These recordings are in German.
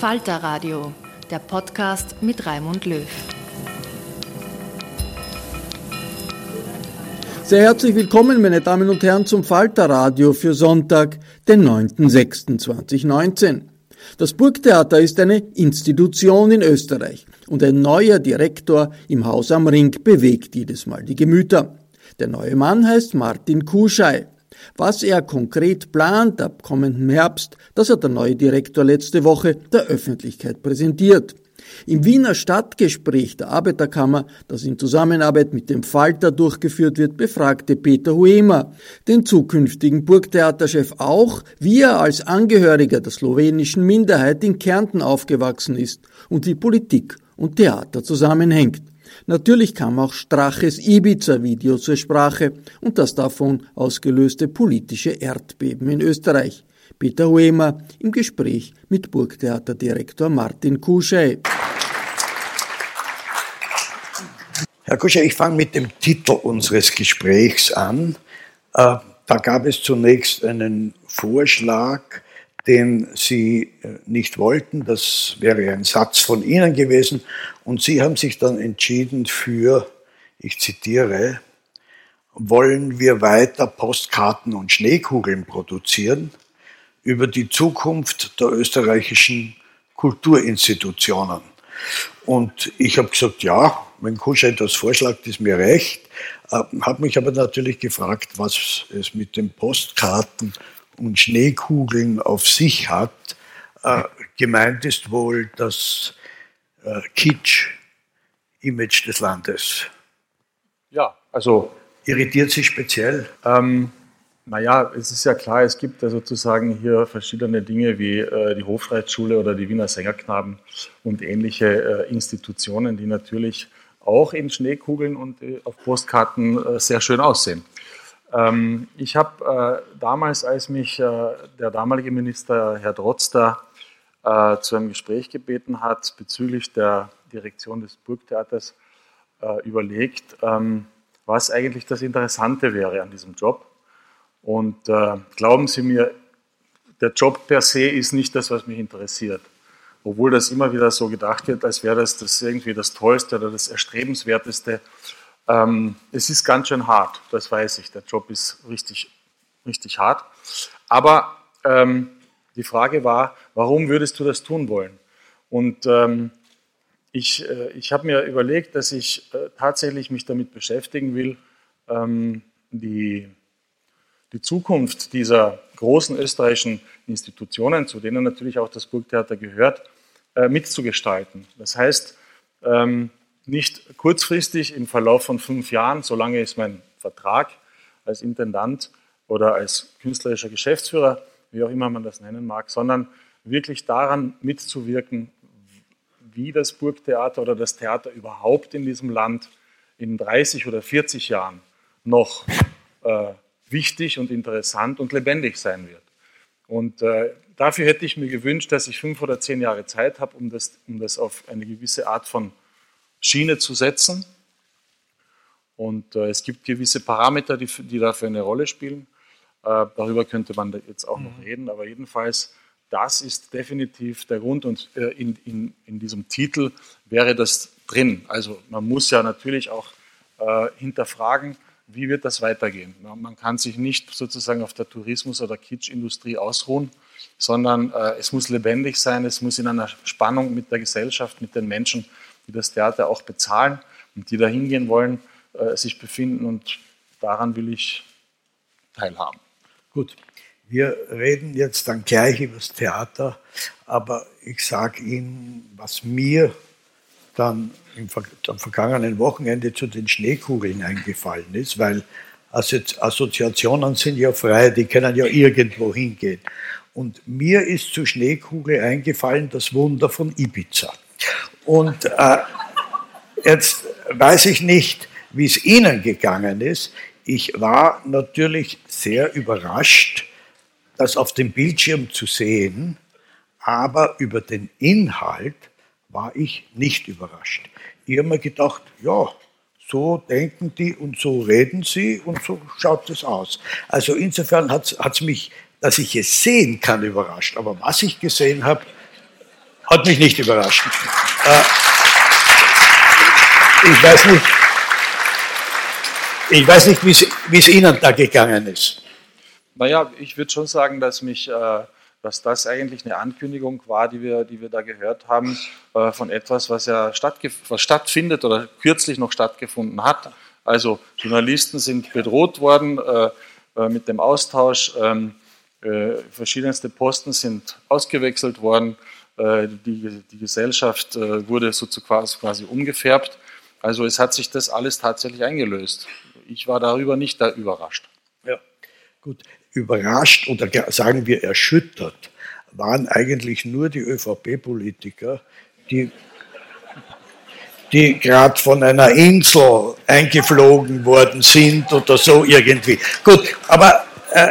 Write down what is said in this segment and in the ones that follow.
Falter Radio, der Podcast mit Raimund Löw. Sehr herzlich willkommen, meine Damen und Herren, zum Falter Radio für Sonntag, den 9.06.2019. Das Burgtheater ist eine Institution in Österreich und ein neuer Direktor im Haus am Ring bewegt jedes Mal die Gemüter. Der neue Mann heißt Martin Kuschei. Was er konkret plant ab kommendem Herbst, das hat der neue Direktor letzte Woche der Öffentlichkeit präsentiert. Im Wiener Stadtgespräch der Arbeiterkammer, das in Zusammenarbeit mit dem Falter durchgeführt wird, befragte Peter Huemer, den zukünftigen Burgtheaterchef auch, wie er als Angehöriger der slowenischen Minderheit in Kärnten aufgewachsen ist und wie Politik und Theater zusammenhängt. Natürlich kam auch Straches Ibiza-Video zur Sprache und das davon ausgelöste politische Erdbeben in Österreich. Peter Huemer im Gespräch mit Burgtheaterdirektor Martin Kuschei. Herr Kuschei, ich fange mit dem Titel unseres Gesprächs an. Äh, da gab es zunächst einen Vorschlag, den Sie äh, nicht wollten. Das wäre ein Satz von Ihnen gewesen. Und Sie haben sich dann entschieden für, ich zitiere, wollen wir weiter Postkarten und Schneekugeln produzieren über die Zukunft der österreichischen Kulturinstitutionen. Und ich habe gesagt, ja, wenn Kuschei das vorschlägt, ist mir recht. Äh, habe mich aber natürlich gefragt, was es mit den Postkarten und Schneekugeln auf sich hat. Äh, gemeint ist wohl das äh, Kitsch-Image des Landes. Ja, also. Irritiert Sie speziell? Ähm, naja, es ist ja klar, es gibt ja sozusagen hier verschiedene Dinge wie äh, die Hofreitschule oder die Wiener Sängerknaben und ähnliche äh, Institutionen, die natürlich auch in Schneekugeln und äh, auf Postkarten äh, sehr schön aussehen. Ähm, ich habe äh, damals, als mich äh, der damalige Minister Herr Drotzter äh, zu einem Gespräch gebeten hat bezüglich der Direktion des Burgtheaters, äh, überlegt, ähm, was eigentlich das Interessante wäre an diesem Job. Und äh, glauben Sie mir, der Job per se ist nicht das, was mich interessiert. Obwohl das immer wieder so gedacht wird, als wäre das, das irgendwie das Tollste oder das Erstrebenswerteste ähm, es ist ganz schön hart, das weiß ich. Der Job ist richtig, richtig hart. Aber ähm, die Frage war, warum würdest du das tun wollen? Und ähm, ich, äh, ich habe mir überlegt, dass ich äh, tatsächlich mich damit beschäftigen will, ähm, die, die Zukunft dieser großen österreichischen Institutionen, zu denen natürlich auch das Burgtheater gehört, äh, mitzugestalten. Das heißt, ähm, nicht kurzfristig im Verlauf von fünf Jahren, solange ist mein Vertrag als Intendant oder als künstlerischer Geschäftsführer, wie auch immer man das nennen mag, sondern wirklich daran mitzuwirken, wie das Burgtheater oder das Theater überhaupt in diesem Land in 30 oder 40 Jahren noch äh, wichtig und interessant und lebendig sein wird. Und äh, dafür hätte ich mir gewünscht, dass ich fünf oder zehn Jahre Zeit habe, um das, um das auf eine gewisse Art von Schiene zu setzen. Und äh, es gibt gewisse Parameter, die, die, dafür eine Rolle spielen. Äh, darüber könnte man jetzt auch noch mhm. reden, aber jedenfalls, das ist definitiv der Grund und äh, in, in, in diesem Titel wäre das drin. Also man muss ja natürlich auch äh, hinterfragen, wie wird das weitergehen. Man kann sich nicht sozusagen auf der Tourismus- oder Kitschindustrie ausruhen, sondern äh, es muss lebendig sein, es muss in einer Spannung mit der Gesellschaft, mit den Menschen, die das Theater auch bezahlen und die da hingehen wollen, äh, sich befinden und daran will ich teilhaben. Gut, wir reden jetzt dann gleich über das Theater, aber ich sage Ihnen, was mir dann am vergangenen Wochenende zu den Schneekugeln eingefallen ist, weil Assoziationen sind ja frei, die können ja irgendwo hingehen. Und mir ist zu Schneekugel eingefallen das Wunder von Ibiza. Und äh, jetzt weiß ich nicht, wie es Ihnen gegangen ist. Ich war natürlich sehr überrascht, das auf dem Bildschirm zu sehen, aber über den Inhalt war ich nicht überrascht. Ich habe mir gedacht, ja, so denken die und so reden sie und so schaut es aus. Also insofern hat es mich, dass ich es sehen kann, überrascht. Aber was ich gesehen habe, hat mich nicht überrascht. Äh, ich weiß nicht, ich weiß nicht, wie es Ihnen da gegangen ist. Naja, ich würde schon sagen, dass mich äh, dass das eigentlich eine Ankündigung war, die wir, die wir da gehört haben, äh, von etwas, was ja was stattfindet oder kürzlich noch stattgefunden hat. Also Journalisten sind bedroht worden äh, äh mit dem Austausch, ähm, äh, verschiedenste Posten sind ausgewechselt worden, die, die Gesellschaft äh, wurde so quasi umgefärbt. Also es hat sich das alles tatsächlich eingelöst. Ich war darüber nicht da überrascht. Ja, gut überrascht oder sagen wir erschüttert waren eigentlich nur die ÖVP-Politiker, die, die gerade von einer Insel eingeflogen worden sind oder so irgendwie. Gut, aber äh,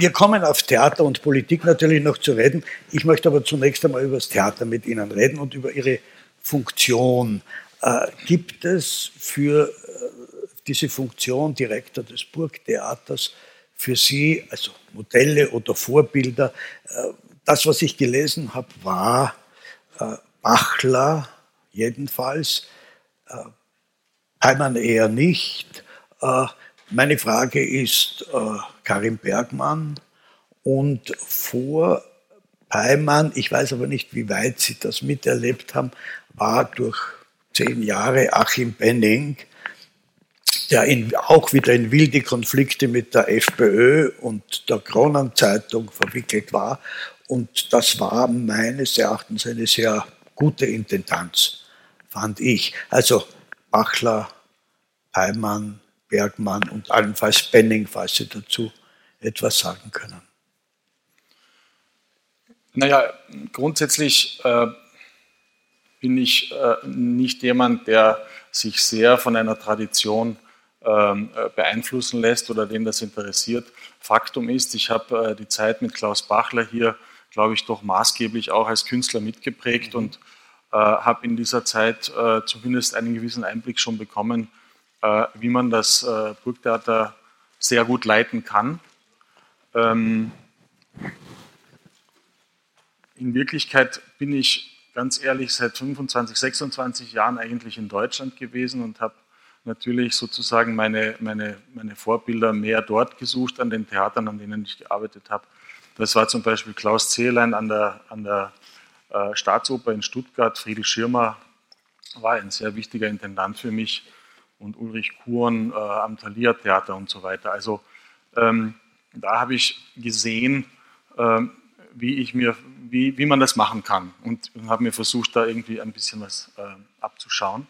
wir kommen auf Theater und Politik natürlich noch zu reden. Ich möchte aber zunächst einmal über das Theater mit Ihnen reden und über Ihre Funktion. Äh, gibt es für äh, diese Funktion Direktor des Burgtheaters für Sie, also Modelle oder Vorbilder. Äh, das, was ich gelesen habe, war äh, Bachler jedenfalls, Heimann äh, eher nicht. Meine Frage ist Karim Bergmann und vor Heimann, ich weiß aber nicht, wie weit Sie das miterlebt haben, war durch zehn Jahre Achim Benning, der in, auch wieder in wilde Konflikte mit der FPÖ und der Kronenzeitung verwickelt war. Und das war meines Erachtens eine sehr gute Intendanz, fand ich. Also Bachler, Heimann, Bergmann und allenfalls Benning, falls Sie dazu etwas sagen können. Naja, grundsätzlich äh, bin ich äh, nicht jemand, der sich sehr von einer Tradition ähm, äh, beeinflussen lässt oder den das interessiert. Faktum ist, ich habe äh, die Zeit mit Klaus Bachler hier, glaube ich, doch maßgeblich auch als Künstler mitgeprägt mhm. und äh, habe in dieser Zeit zumindest einen gewissen Einblick schon bekommen, wie man das Burgtheater sehr gut leiten kann. Ähm, in Wirklichkeit bin ich ganz ehrlich seit 25, 26 Jahren eigentlich in Deutschland gewesen und habe natürlich sozusagen meine, meine, meine Vorbilder mehr dort gesucht, an den Theatern, an denen ich gearbeitet habe. Das war zum Beispiel Klaus Zehlein an der, an der äh, Staatsoper in Stuttgart. Friedel Schirmer war ein sehr wichtiger Intendant für mich und Ulrich Kuhn äh, am Thalia Theater und so weiter. Also ähm, da habe ich gesehen, äh, wie, ich mir, wie, wie man das machen kann und, und habe mir versucht, da irgendwie ein bisschen was äh, abzuschauen.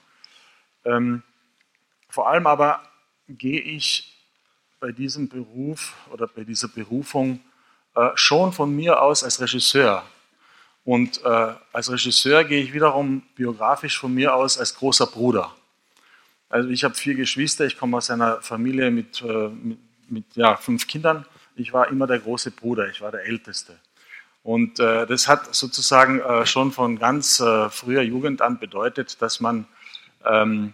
Ähm, vor allem aber gehe ich bei diesem Beruf oder bei dieser Berufung äh, schon von mir aus als Regisseur Und äh, als Regisseur gehe ich wiederum biografisch von mir aus als großer Bruder. Also ich habe vier Geschwister, ich komme aus einer Familie mit, äh, mit, mit ja, fünf Kindern. Ich war immer der große Bruder, ich war der Älteste. Und äh, das hat sozusagen äh, schon von ganz äh, früher Jugend an bedeutet, dass man ähm,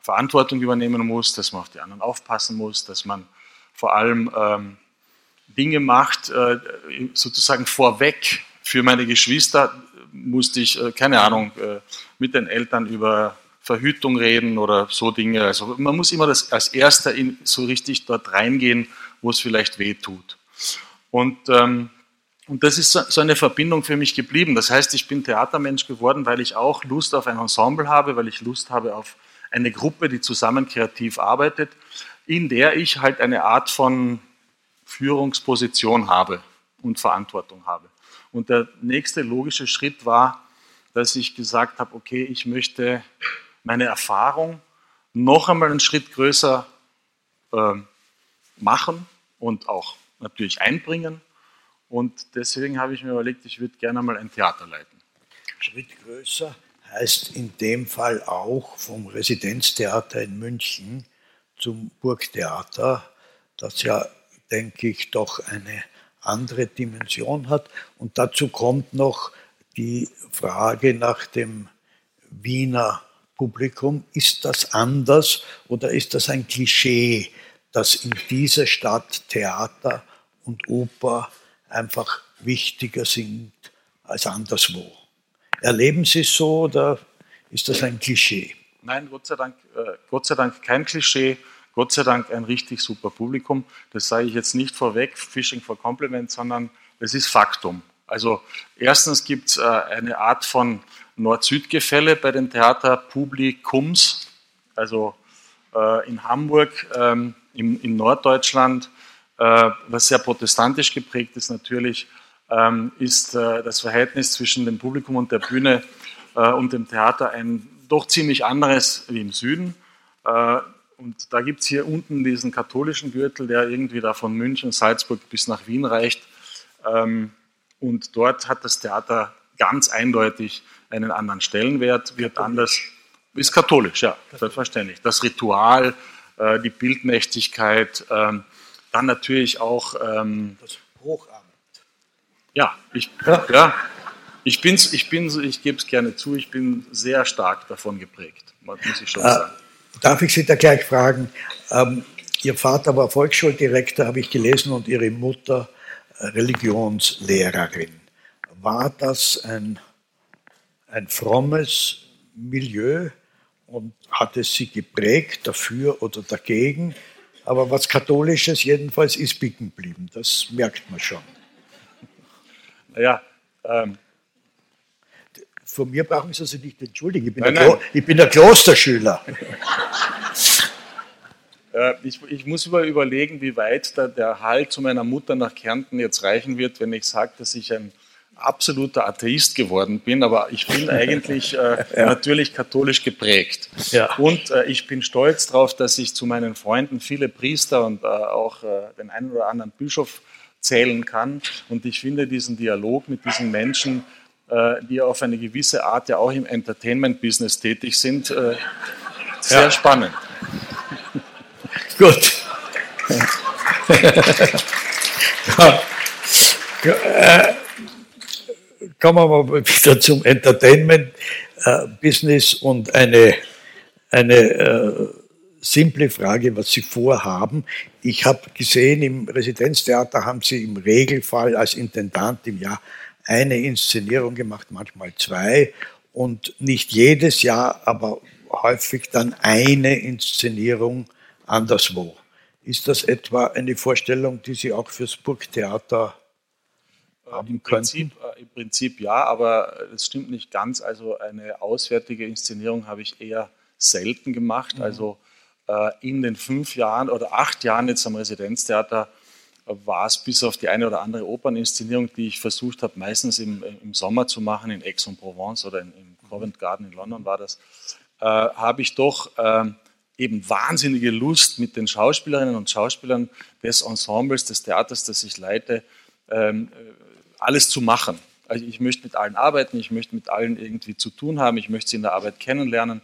Verantwortung übernehmen muss, dass man auf die anderen aufpassen muss, dass man vor allem ähm, Dinge macht, äh, sozusagen vorweg. Für meine Geschwister musste ich, äh, keine Ahnung, äh, mit den Eltern über Verhütung reden oder so Dinge. Also man muss immer das, als Erster in, so richtig dort reingehen, wo es vielleicht weh tut. Und, ähm, und das ist so, eine Verbindung für mich geblieben. Das heißt, ich bin Theatermensch geworden, weil ich auch Lust auf ein Ensemble habe, weil ich Lust habe auf eine Gruppe, die zusammen kreativ arbeitet, in der ich halt eine Art von Führungsposition habe und Verantwortung habe. Und der nächste logische Schritt war, dass ich gesagt habe, okay, ich möchte meine Erfahrung noch einmal einen Schritt größer äh, machen und auch natürlich einbringen. Und deswegen habe ich mir überlegt, ich würde gerne mal ein Theater leiten. Schritt größer heißt in dem Fall auch vom Residenztheater in München zum Burgtheater, das ja, denke ich, doch eine andere Dimension hat. Und dazu kommt noch die Frage nach dem Wiener Publikum. Ist das anders oder ist das ein Klischee, dass in dieser Stadt Theater und Oper einfach wichtiger sind als anderswo? Erleben Sie es so oder ist das ein Klischee? Nein, Gott sei Dank, äh, Gott sei Dank kein Klischee. Gott sei Dank ein richtig super Publikum. Das sage ich jetzt nicht vorweg, Fishing for Compliment, sondern es ist Faktum. Also erstens gibt es äh, eine Art von Nord-Süd-Gefälle bei den Theaterpublikums. Also äh, in Hamburg, ähm, im, in Norddeutschland, äh, was sehr protestantisch geprägt ist natürlich, ähm, ist äh, das Verhältnis zwischen dem Publikum und der Bühne äh, und dem Theater ein doch ziemlich anderes wie im Süden. Äh, und da gibt es hier unten diesen katholischen Gürtel, der irgendwie da von München, Salzburg bis nach Wien reicht. Ähm, und dort hat das Theater ganz eindeutig einen anderen Stellenwert, wird katholisch. anders, ist katholisch, ja, selbstverständlich. Das Ritual, äh, die Bildmächtigkeit, ähm, dann natürlich auch ähm, das Hochamt. Ja, ich, ja. ich, bin's, ich, bin, ich gebe es gerne zu, ich bin sehr stark davon geprägt, muss ich schon äh, sagen. Darf ich Sie da gleich fragen? Ähm, Ihr Vater war Volksschuldirektor, habe ich gelesen, und Ihre Mutter äh, Religionslehrerin. War das ein, ein frommes Milieu und hat es Sie geprägt, dafür oder dagegen? Aber was Katholisches jedenfalls ist bieten geblieben, das merkt man schon. Naja, ähm, von mir brauchen Sie sich nicht entschuldigen. Ich bin, nein, der, ich bin der Klosterschüler. Äh, ich, ich, muss überlegen, wie weit der, der Halt zu meiner Mutter nach Kärnten jetzt reichen wird, wenn ich sage, dass ich ein absoluter Atheist geworden bin, aber ich bin eigentlich äh, ja. natürlich katholisch geprägt. Ja. Und äh, ich bin stolz darauf, dass ich zu meinen Freunden viele Priester und äh, auch äh, den einen oder anderen Bischof zählen kann. Und ich finde diesen Dialog mit diesen Menschen äh, die auf eine gewisse Art ja auch im Entertainment-Business tätig sind, äh, sehr ja. spannend. Gut. Kommen wir mal wieder zum Entertainment-Business und eine, eine äh, simple Frage, was Sie vorhaben. Ich habe gesehen, im Residenztheater haben Sie im Regelfall als Intendant im Jahr eine Inszenierung gemacht, manchmal zwei und nicht jedes Jahr, aber häufig dann eine Inszenierung anderswo. Ist das etwa eine Vorstellung, die Sie auch fürs Burgtheater haben Im Prinzip, äh, Im Prinzip ja, aber es stimmt nicht ganz. Also eine auswärtige Inszenierung habe ich eher selten gemacht. Mhm. Also äh, in den fünf Jahren oder acht Jahren jetzt am Residenztheater war es bis auf die eine oder andere Operninszenierung, die ich versucht habe, meistens im, im Sommer zu machen, in Aix-en-Provence oder in, im Covent Garden in London war das, äh, habe ich doch äh, eben wahnsinnige Lust mit den Schauspielerinnen und Schauspielern des Ensembles, des Theaters, das ich leite, ähm, alles zu machen. Also ich möchte mit allen arbeiten, ich möchte mit allen irgendwie zu tun haben, ich möchte sie in der Arbeit kennenlernen.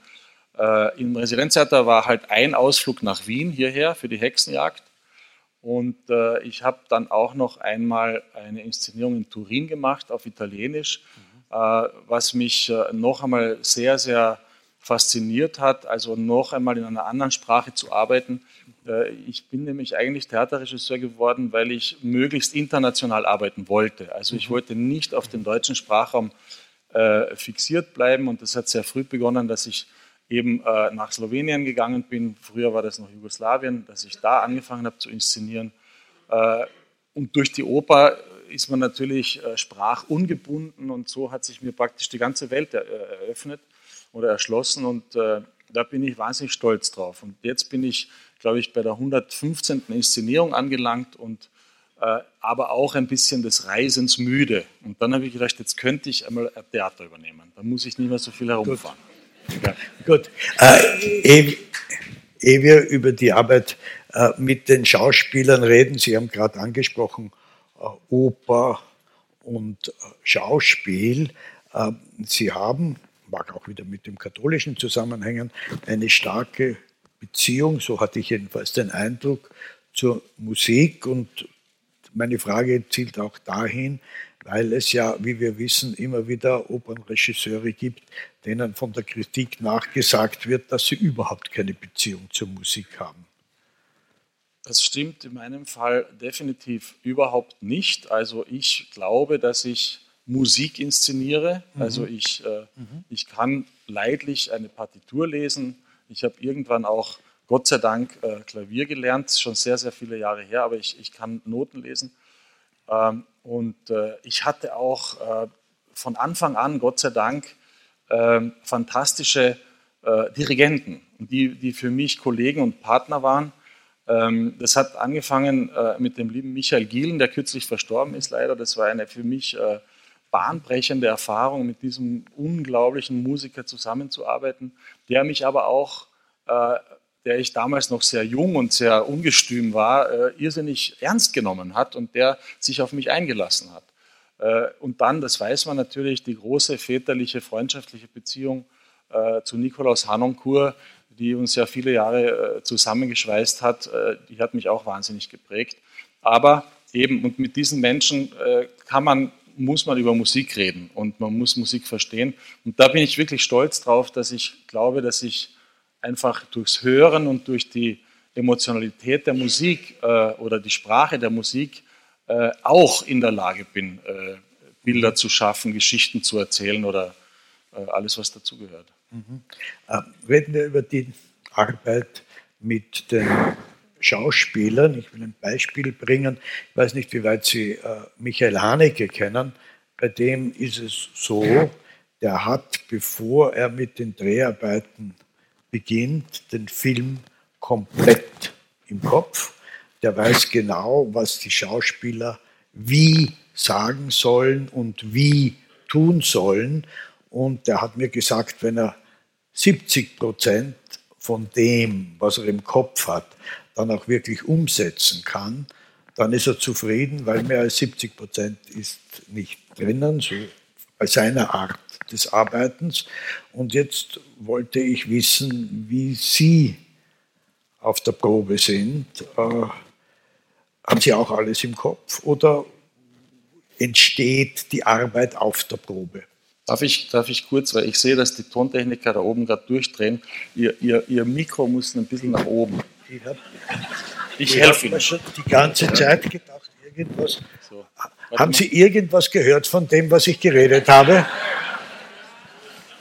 Äh, Im Residenztheater war halt ein Ausflug nach Wien hierher für die Hexenjagd. Und äh, ich habe dann auch noch einmal eine Inszenierung in Turin gemacht auf Italienisch, mhm. äh, was mich äh, noch einmal sehr, sehr fasziniert hat, also noch einmal in einer anderen Sprache zu arbeiten. Äh, ich bin nämlich eigentlich Theaterregisseur geworden, weil ich möglichst international arbeiten wollte. Also ich mhm. wollte nicht auf den deutschen Sprachraum äh, fixiert bleiben und das hat sehr früh begonnen, dass ich eben äh, nach Slowenien gegangen bin. Früher war das noch Jugoslawien, dass ich da angefangen habe zu inszenieren. und durch die Oper ist man natürlich sprachungebunden und so hat sich mir praktisch die ganze Welt eröffnet oder erschlossen und da bin ich wahnsinnig stolz drauf. Und jetzt bin ich, glaube ich, bei der 115. Inszenierung angelangt und äh, aber auch ein bisschen des Reisens müde. Und dann habe ich gedacht, jetzt könnte ich einmal ein Theater übernehmen. Da muss ich nicht mehr so viel herumfahren. Gut. Gut. Äh, ehe, ehe wir über die Arbeit äh, mit den Schauspielern reden, Sie haben gerade angesprochen, äh, Oper und äh, Schauspiel. Sie haben mag auch wieder mit dem Katholischen zusammenhängen, eine starke Beziehung, so hatte ich jedenfalls den Eindruck, zur Musik. Und meine Frage zielt auch dahin, weil es ja, wie wir wissen, immer wieder Opernregisseure gibt, denen von der Kritik nachgesagt wird, dass sie überhaupt keine Beziehung zur Musik haben. Das stimmt in meinem Fall definitiv überhaupt nicht. Also ich glaube, dass ich Musik inszeniere. Mhm. Also ich, äh, mhm. ich kann leidlich eine Partitur lesen. Ich habe irgendwann auch, Gott sei Dank, äh, Klavier gelernt, schon sehr, sehr viele Jahre her, aber ich, ich kann Noten lesen. Ähm, und äh, ich hatte auch äh, von Anfang an, Gott sei Dank, ähm, fantastische äh, Dirigenten, die, die für mich Kollegen und Partner waren. Ähm, das hat angefangen äh, mit dem lieben Michael Gielen, der kürzlich verstorben ist leider. Das war eine für mich bahnbrechende Erfahrung, mit diesem unglaublichen Musiker zusammenzuarbeiten, der mich aber auch, äh, der ich damals noch sehr jung und sehr ungestüm war, äh, irrsinnig ernst genommen hat und der sich auf mich eingelassen hat. Äh, und dann, das weiß man natürlich, die große väterliche, freundschaftliche Beziehung äh, zu Nikolaus Hanoncourt, die uns ja viele Jahre äh, zusammengeschweißt hat, äh, die hat mich auch wahnsinnig geprägt. Aber eben, und mit diesen Menschen kann man muss man über Musik reden und man muss Musik verstehen. Und da bin ich wirklich stolz drauf, dass ich glaube, dass ich einfach durchs Hören und durch die Emotionalität der Musik äh, oder die Sprache der Musik äh, auch in der Lage bin, äh, Bilder zu schaffen, Geschichten zu erzählen oder äh, alles, was dazugehört. Mhm. Äh, reden wir über die Arbeit mit den Schauspielern. Ich will ein Beispiel bringen. Ich weiß nicht, wie weit Sie äh, Michael Haneke kennen. Bei dem ist es so, der hat, bevor er mit den Dreharbeiten beginnt, den Film komplett im Kopf. Der weiß genau, was die Schauspieler wie sagen sollen und wie tun sollen. Und der hat mir gesagt, wenn er 70 Prozent von dem, was er im Kopf hat, dann auch wirklich umsetzen kann, dann ist er zufrieden, weil mehr als 70 Prozent ist nicht drinnen, so bei seiner Art des Arbeitens. Und jetzt wollte ich wissen, wie Sie auf der Probe sind. Äh, haben Sie auch alles im Kopf oder entsteht die Arbeit auf der Probe? Darf ich, darf ich kurz, weil ich sehe, dass die Tontechniker da oben gerade durchdrehen. Ihr, ihr, ihr Mikro muss ein bisschen nach oben. Ich, ich helfe Ihnen. schon die ganze Zeit gedacht, irgendwas. So, Haben Sie irgendwas gehört von dem, was ich geredet habe?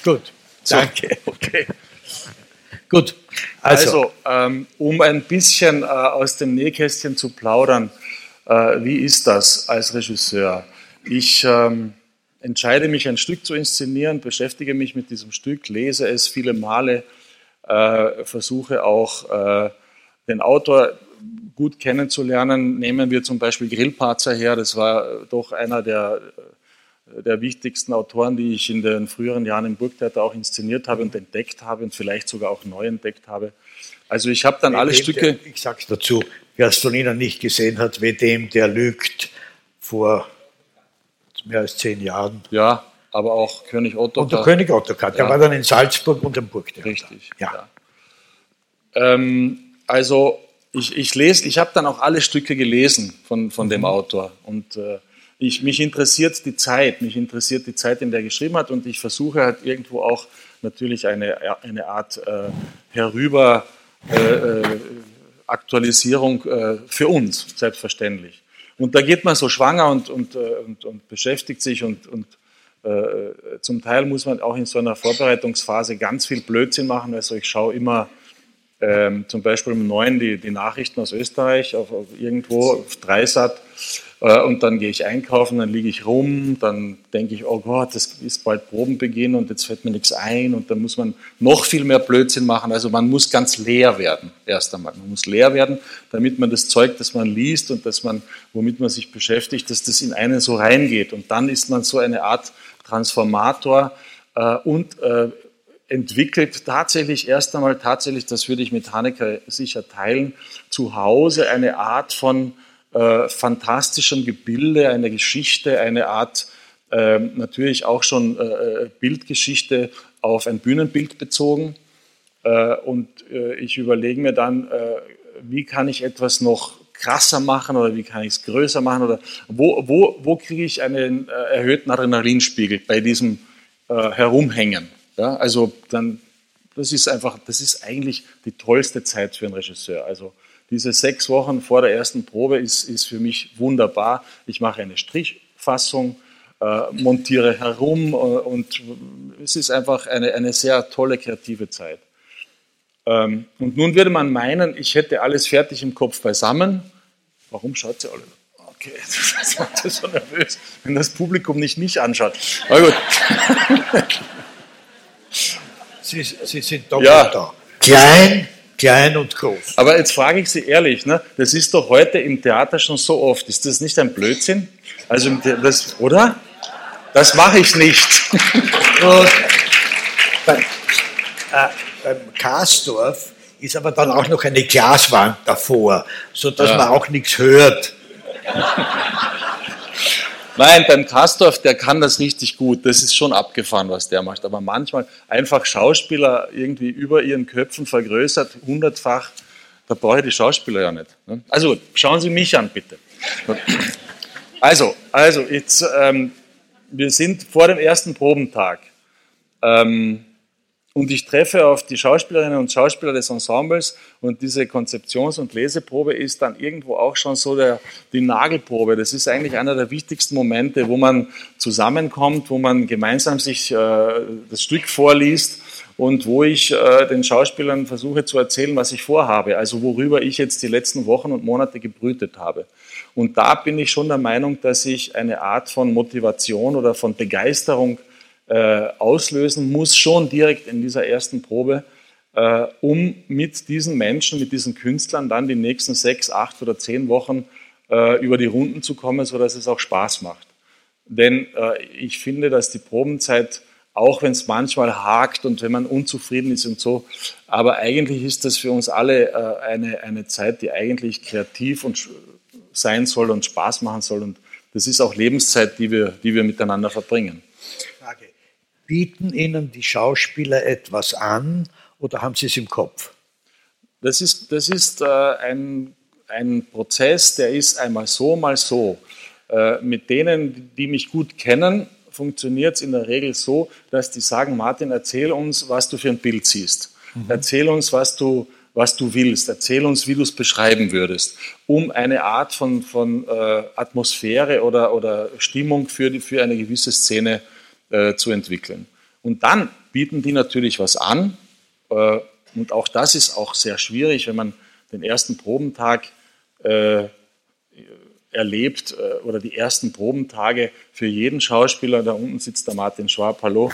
Gut, danke. Okay. Gut. Also, also ähm, um ein bisschen äh, aus dem Nähkästchen zu plaudern, äh, wie ist das als Regisseur? Ich ähm, entscheide mich, ein Stück zu inszenieren, beschäftige mich mit diesem Stück, lese es viele Male, äh, versuche auch äh, den Autor gut kennenzulernen. Nehmen wir zum Beispiel Grillparzer her, das war doch einer der, der wichtigsten Autoren, die ich in den früheren Jahren im Burgtheater auch inszeniert habe und entdeckt habe und vielleicht sogar auch neu entdeckt habe. Also ich habe dann alle Stücke... Der, ich sage es dazu, wer es von Ihnen nicht gesehen hat, wie dem, der lügt vor mehr als zehn Jahren. Ja, aber auch König Otto. Und der König Ottokar, der Ja. war dann in Salzburg und im Burgtheater. Richtig. Ja. Ähm, also ich, ich lese, ich habe dann auch alle Stücke gelesen von, von Mhm. dem Autor und äh, ich, mich interessiert die Zeit, mich interessiert die Zeit, in der er geschrieben hat und ich versuche halt irgendwo auch natürlich eine, eine Art äh, herüber äh, äh, Aktualisierung äh, für uns, selbstverständlich. Und da geht man so schwanger und, und, äh, und, und beschäftigt sich und, und äh, zum Teil muss man auch in so einer Vorbereitungsphase ganz viel Blödsinn machen. Also ich schaue immer ähm, zum Beispiel um neun die, die Nachrichten aus Österreich auf, auf irgendwo auf Dreisat äh, und dann gehe ich einkaufen, dann liege ich rum, dann denke ich, oh Gott, es ist bald Probenbeginn und jetzt fällt mir nichts ein und dann muss man noch viel mehr Blödsinn machen. Also man muss ganz leer werden, erst einmal. Man muss leer werden, damit man das Zeug, das man liest und das man, womit man sich beschäftigt, dass das in einen so reingeht. Und dann ist man so eine Art Transformator äh, und äh, entwickelt tatsächlich erst einmal tatsächlich, das würde ich mit Haneke sicher teilen, zu Hause eine Art von äh, fantastischem Gebilde, eine Geschichte, eine Art äh, natürlich auch schon äh, Bildgeschichte auf ein Bühnenbild bezogen. Äh, und äh, ich überlege mir dann, äh, wie kann ich etwas noch krasser machen oder wie kann ich es größer machen oder wo, wo, wo kriege ich einen äh, erhöhten Adrenalinspiegel bei diesem äh, Herumhängen. Ja, also dann, das ist einfach, das ist eigentlich die tollste Zeit für einen Regisseur. Also diese sechs Wochen vor der ersten Probe ist, ist für mich wunderbar. Ich mache eine Strichfassung, äh, montiere herum äh, und es ist einfach eine, eine sehr tolle kreative Zeit. Ähm, und nun würde man meinen, ich hätte alles fertig im Kopf beisammen. Warum schaut sie alle? Okay, das macht so nervös, wenn das Publikum nicht mich anschaut. Aber gut. Sie, Sie sind doppelt Ja. da. Klein, klein und groß. Aber jetzt frage ich Sie ehrlich, ne? das ist doch heute im Theater schon so oft. Ist das nicht ein Blödsinn? Also, das, oder? Das mache ich nicht. Und beim, äh, beim Karsdorf ist aber dann auch noch eine Glaswand davor, sodass Ja. man auch nichts hört. Nein, beim Kastorf, der kann das richtig gut. Das ist schon abgefahren, was der macht. Aber manchmal einfach Schauspieler irgendwie über ihren Köpfen vergrößert, hundertfach. Da brauche ich die Schauspieler ja nicht. ne? Also schauen Sie mich an, bitte. Also, also jetzt, ähm, wir sind vor dem ersten Probentag. Ähm, und ich treffe auf die Schauspielerinnen und Schauspieler des Ensembles und diese Konzeptions- und Leseprobe ist dann irgendwo auch schon so der, die Nagelprobe. Das ist eigentlich einer der wichtigsten Momente, wo man zusammenkommt, wo man gemeinsam sich äh, das Stück vorliest und wo ich äh, den Schauspielern versuche zu erzählen, was ich vorhabe, also worüber ich jetzt die letzten Wochen und Monate gebrütet habe. Und da bin ich schon der Meinung, dass ich eine Art von Motivation oder von Begeisterung äh, auslösen muss, schon direkt in dieser ersten Probe, äh, um mit diesen Menschen, mit diesen Künstlern dann die nächsten sechs, acht oder zehn Wochen äh, über die Runden zu kommen, sodass es auch Spaß macht. Denn äh, ich finde, dass die Probenzeit, auch wenn es manchmal hakt und wenn man unzufrieden ist und so, aber eigentlich ist das für uns alle äh, eine, eine Zeit, die eigentlich kreativ und sein soll und Spaß machen soll. Und das ist auch Lebenszeit, die wir, die wir miteinander verbringen. Bieten Ihnen die Schauspieler etwas an oder haben Sie es im Kopf? Das ist, das ist äh, ein, ein Prozess, der ist einmal so, mal so. Äh, mit denen, die mich gut kennen, funktioniert es in der Regel so, dass die sagen, Martin, erzähl uns, was du für ein Bild siehst. Erzähl uns, was du, was du willst. Erzähl uns, wie du es beschreiben würdest, um eine Art von, von äh, Atmosphäre oder, oder Stimmung für, die, für eine gewisse Szene äh, zu entwickeln. Und dann bieten die natürlich was an. Äh, und auch das ist auch sehr schwierig, wenn man den ersten Probentag äh, erlebt äh, oder die ersten Probentage für jeden Schauspieler. Da unten sitzt der Martin Schwab. Hallo.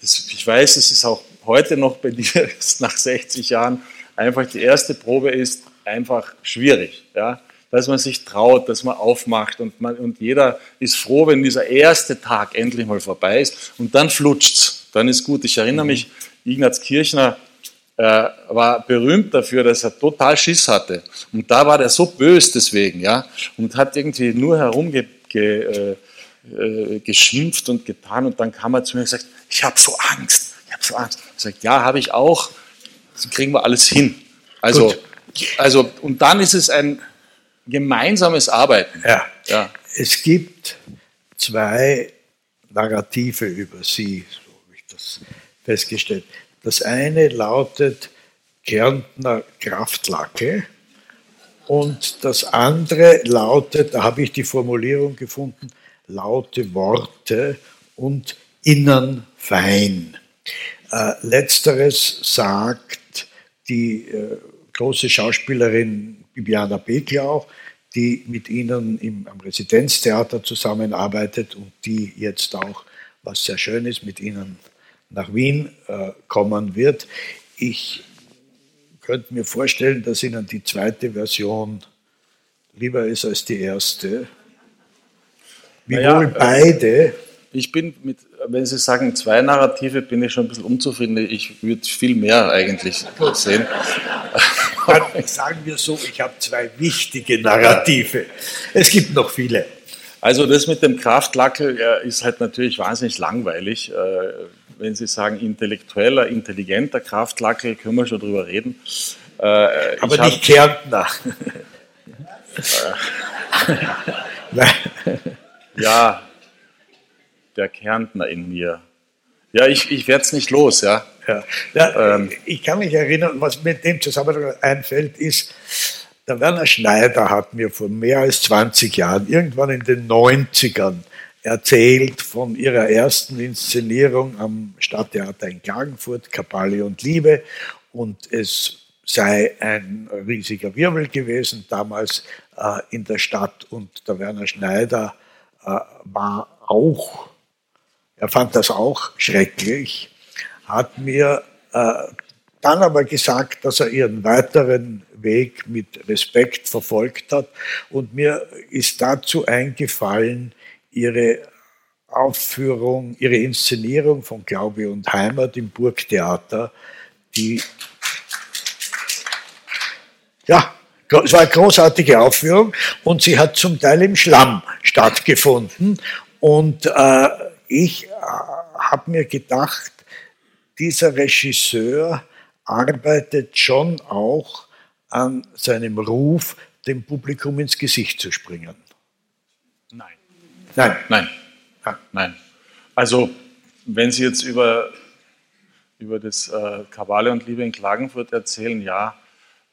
Das, ich weiß, es ist auch heute noch bei dir nach 60 Jahren einfach die erste Probe ist einfach schwierig. Ja? Dass man sich traut, dass man aufmacht und, man, und jeder ist froh, wenn dieser erste Tag endlich mal vorbei ist und dann flutscht's. Dann ist gut. Ich erinnere mich, Ignaz Kirchner äh, war berühmt dafür, dass er total Schiss hatte. Und da war der so bös deswegen, ja, und hat irgendwie nur herumge ge, äh, äh, geschimpft und getan und dann kam er zu mir und gesagt, ich habe so Angst, ich habe so Angst. Ich sage, ja, habe ich auch, das kriegen wir alles hin. Also, also, und dann ist es ein gemeinsames Arbeiten. Ja. ja. Es gibt zwei Narrative über Sie, so habe ich das festgestellt. Das eine lautet Kärntner Kraftlacke und das andere lautet, da habe ich die Formulierung gefunden, laute Worte und innern fein. Äh, letzteres sagt die äh, große Schauspielerin Bibiana Beklau, die mit Ihnen im, am Residenztheater zusammenarbeitet und die jetzt auch, was sehr schön ist, mit Ihnen nach Wien äh, kommen wird. Ich könnte mir vorstellen, dass Ihnen die zweite Version lieber ist als die erste. Wiewohl naja, äh, beide. Ich bin mit, wenn Sie sagen zwei Narrative, bin ich schon ein bisschen unzufrieden. Ich würde viel mehr eigentlich sehen. sagen wir so, ich habe zwei wichtige Narrative. Es gibt noch viele. Also das mit dem Kraftlackel ist halt natürlich wahnsinnig langweilig. Äh, wenn Sie sagen intellektueller, intelligenter Kraftlackel, können wir schon drüber reden. Äh, Aber nicht Kärntner. ja, der Kärntner in mir. Ja, ich, ich werde es nicht los, ja. ja. ja ähm, ich kann mich erinnern, was mir in dem Zusammenhang einfällt, ist, der Werner Schneider hat mir vor mehr als 20 Jahren, irgendwann in den 90ern, erzählt von ihrer ersten Inszenierung am Stadttheater in Klagenfurt, Kapalle und Liebe. Und es sei ein riesiger Wirbel gewesen damals äh, in der Stadt. Und der Werner Schneider äh, war auch er fand das auch schrecklich, hat mir äh, dann aber gesagt, dass er ihren weiteren Weg mit Respekt verfolgt hat. Und mir ist dazu eingefallen, ihre Aufführung, ihre Inszenierung von Glaube und Heimat im Burgtheater, die ja, es war eine großartige Aufführung und sie hat zum Teil im Schlamm stattgefunden. Und äh, ich äh, habe mir gedacht, dieser Regisseur arbeitet schon auch an seinem Ruf, dem Publikum ins Gesicht zu springen. Nein. Nein. Nein. Nein. Also, wenn Sie jetzt über, über das äh, Kabale und Liebe in Klagenfurt erzählen, ja,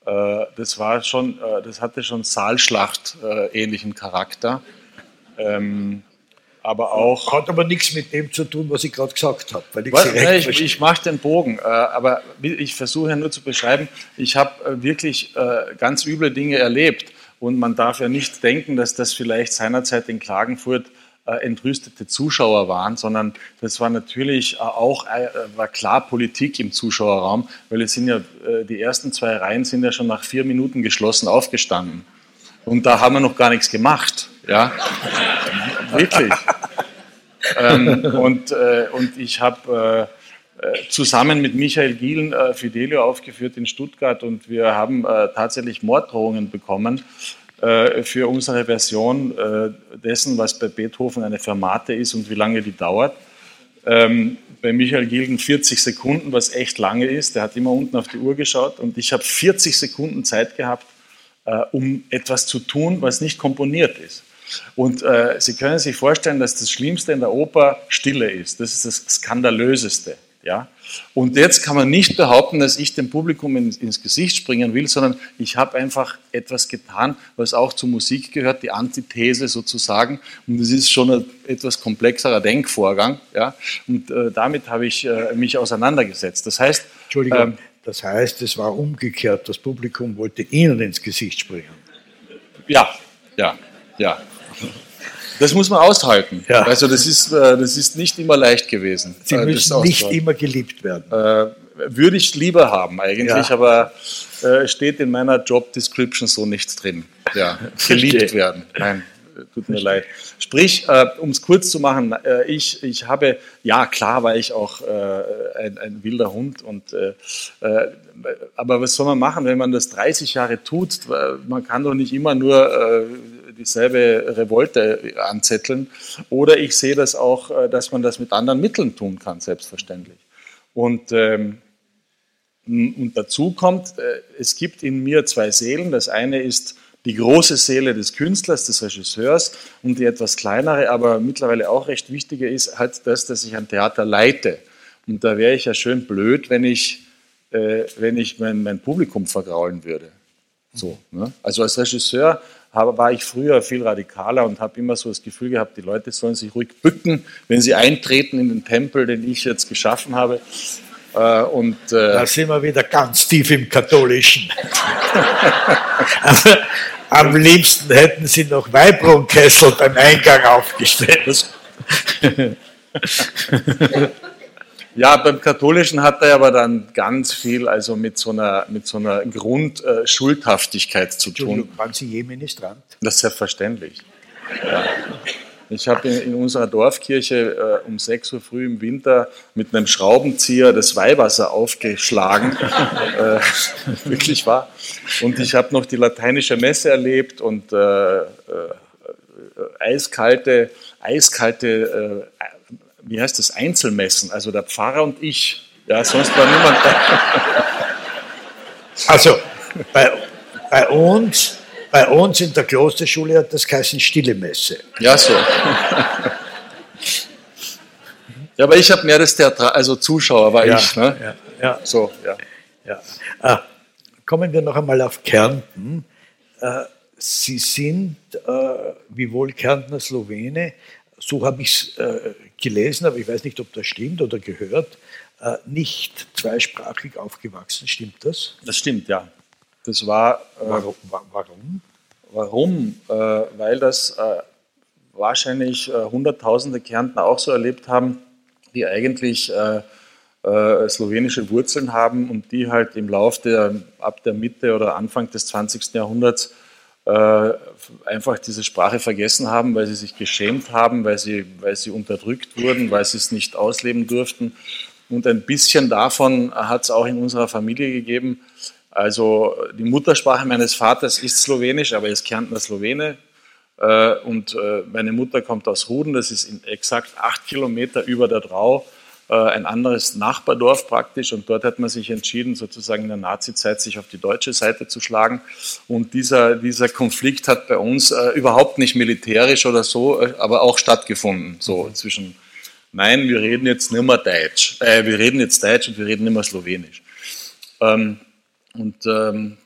äh, das war schon, äh, das hatte schon Saalschlacht äh, ähnlichen Charakter. Ähm, aber auch. Hat aber nichts mit dem zu tun, was ich gerade gesagt habe. Weil ich, was, nein, ich, ich mache den Bogen, äh, aber ich versuche ja nur zu beschreiben, ich habe äh, wirklich äh, ganz üble Dinge erlebt. Und man darf ja nicht denken, dass das vielleicht seinerzeit in Klagenfurt entrüstete Zuschauer waren, sondern das war natürlich auch war klar Politik im Zuschauerraum, weil es sind ja die ersten zwei Reihen sind ja schon nach vier Minuten geschlossen aufgestanden und da haben wir noch gar nichts gemacht, ja, wirklich. Ähm, und, äh, und ich habe äh, äh, zusammen mit Michael Gielen äh, Fidelio aufgeführt in Stuttgart und wir haben äh, tatsächlich Morddrohungen bekommen äh, für unsere Version dessen, was bei Beethoven eine Fermate ist und wie lange die dauert. Ähm, bei Michael Gilden 40 Sekunden, was echt lange ist. Der hat immer unten auf die Uhr geschaut und ich habe 40 Sekunden Zeit gehabt, um etwas zu tun, was nicht komponiert ist. Und äh, Sie können sich vorstellen, dass das Schlimmste in der Oper Stille ist. Das ist das Skandalöseste. Ja? Und jetzt kann man nicht behaupten, dass ich dem Publikum ins, ins Gesicht springen will, sondern ich habe einfach etwas getan, was auch zur Musik gehört, die Antithese sozusagen. Und das ist schon ein etwas komplexerer Denkvorgang. Ja? Und äh, damit habe ich äh, mich auseinandergesetzt. Das heißt, Entschuldigung, ähm, das heißt, es war umgekehrt. Das Publikum wollte Ihnen ins Gesicht springen. Ja, ja, ja. Das muss man aushalten. Ja. Also das ist, äh, das ist nicht immer leicht gewesen. Sie äh, müssen nicht immer geliebt werden. Äh, würde ich lieber haben eigentlich, ja. aber steht in meiner Job Description so nichts drin. Ja, geliebt werden. Nein, tut mir leid. Sprich, äh, um es kurz zu machen, äh, ich, ich habe, ja klar war ich auch äh, ein, ein, wilder Hund, und, aber was soll man machen, wenn man das 30 Jahre tut? Man kann doch nicht immer nur dieselbe Revolte anzetteln. Oder ich sehe das auch, äh, dass man das mit anderen Mitteln tun kann, selbstverständlich. Und, ähm, und dazu kommt, äh, es gibt in mir zwei Seelen. Das eine ist die große Seele des Künstlers, des Regisseurs und die etwas kleinere, aber mittlerweile auch recht wichtige ist halt das, dass ich ein Theater leite. Und da wäre ich ja schön blöd, wenn ich, äh, wenn ich mein, mein Publikum vergraulen würde. So, ne? Also als Regisseur habe, war ich früher viel radikaler und habe immer so das Gefühl gehabt, die Leute sollen sich ruhig bücken, wenn sie eintreten in den Tempel, den ich jetzt geschaffen habe. Äh, und, äh, da sind wir wieder ganz tief im Katholischen. Am liebsten hätten sie noch Weibrunkessel beim Eingang aufgestellt. Ja, beim Katholischen hat er aber dann ganz viel also mit so einer, mit so einer Grundschuldhaftigkeit äh, zu tun. Waren Sie je Ministrant? Das ist selbstverständlich. Ja. Ich habe in, in, unserer Dorfkirche äh, um 6 Uhr früh im Winter mit einem Schraubenzieher das Weihwasser aufgeschlagen. äh, wirklich wahr. Und ich habe noch die lateinische Messe erlebt und äh, äh eiskalte, eiskalte wie heißt das, Einzelmessen, also der Pfarrer und ich. Ja, sonst war niemand da. Also bei, bei uns, bei uns in der Klosterschule hat das geheißen Stille Messe. Ja, so. Ja, aber ich habe mehr das Theater, also Zuschauer war ja, ich. Ne? Ja, ja. So, ja. ja. Ah, kommen wir noch einmal auf Kärnten. Äh, Sie sind, äh, wie wohl Kärntner Slowene, so habe ich es äh, gelesen, aber ich weiß nicht, ob das stimmt oder gehört, äh, nicht zweisprachig aufgewachsen. Stimmt das? Das stimmt, ja. Das war. Äh, warum? Warum, warum? Äh, weil das wahrscheinlich Hunderttausende Kärntner auch so erlebt haben, die eigentlich slowenische Wurzeln haben und die halt im Lauf der, ab der Mitte oder Anfang des 20. Jahrhunderts einfach diese Sprache vergessen haben, weil sie sich geschämt haben, weil sie, weil sie unterdrückt wurden, weil sie es nicht ausleben durften. Und ein bisschen davon hat es auch in unserer Familie gegeben. Also die Muttersprache meines Vaters ist Slowenisch, aber er ist Kärntner Slowene. Äh, und äh, meine Mutter kommt aus Ruden, das ist exakt acht Kilometer über der Drau. Äh, ein anderes Nachbardorf praktisch und dort hat man sich entschieden, sozusagen in der Nazizeit sich auf die deutsche Seite zu schlagen. Und dieser, dieser Konflikt hat bei uns äh, überhaupt nicht militärisch oder so, äh, aber auch stattgefunden, so zwischen, nein, wir reden jetzt nicht mehr Deutsch, äh, wir reden jetzt Deutsch und wir reden nicht mehr Slowenisch. Ähm, und ähm,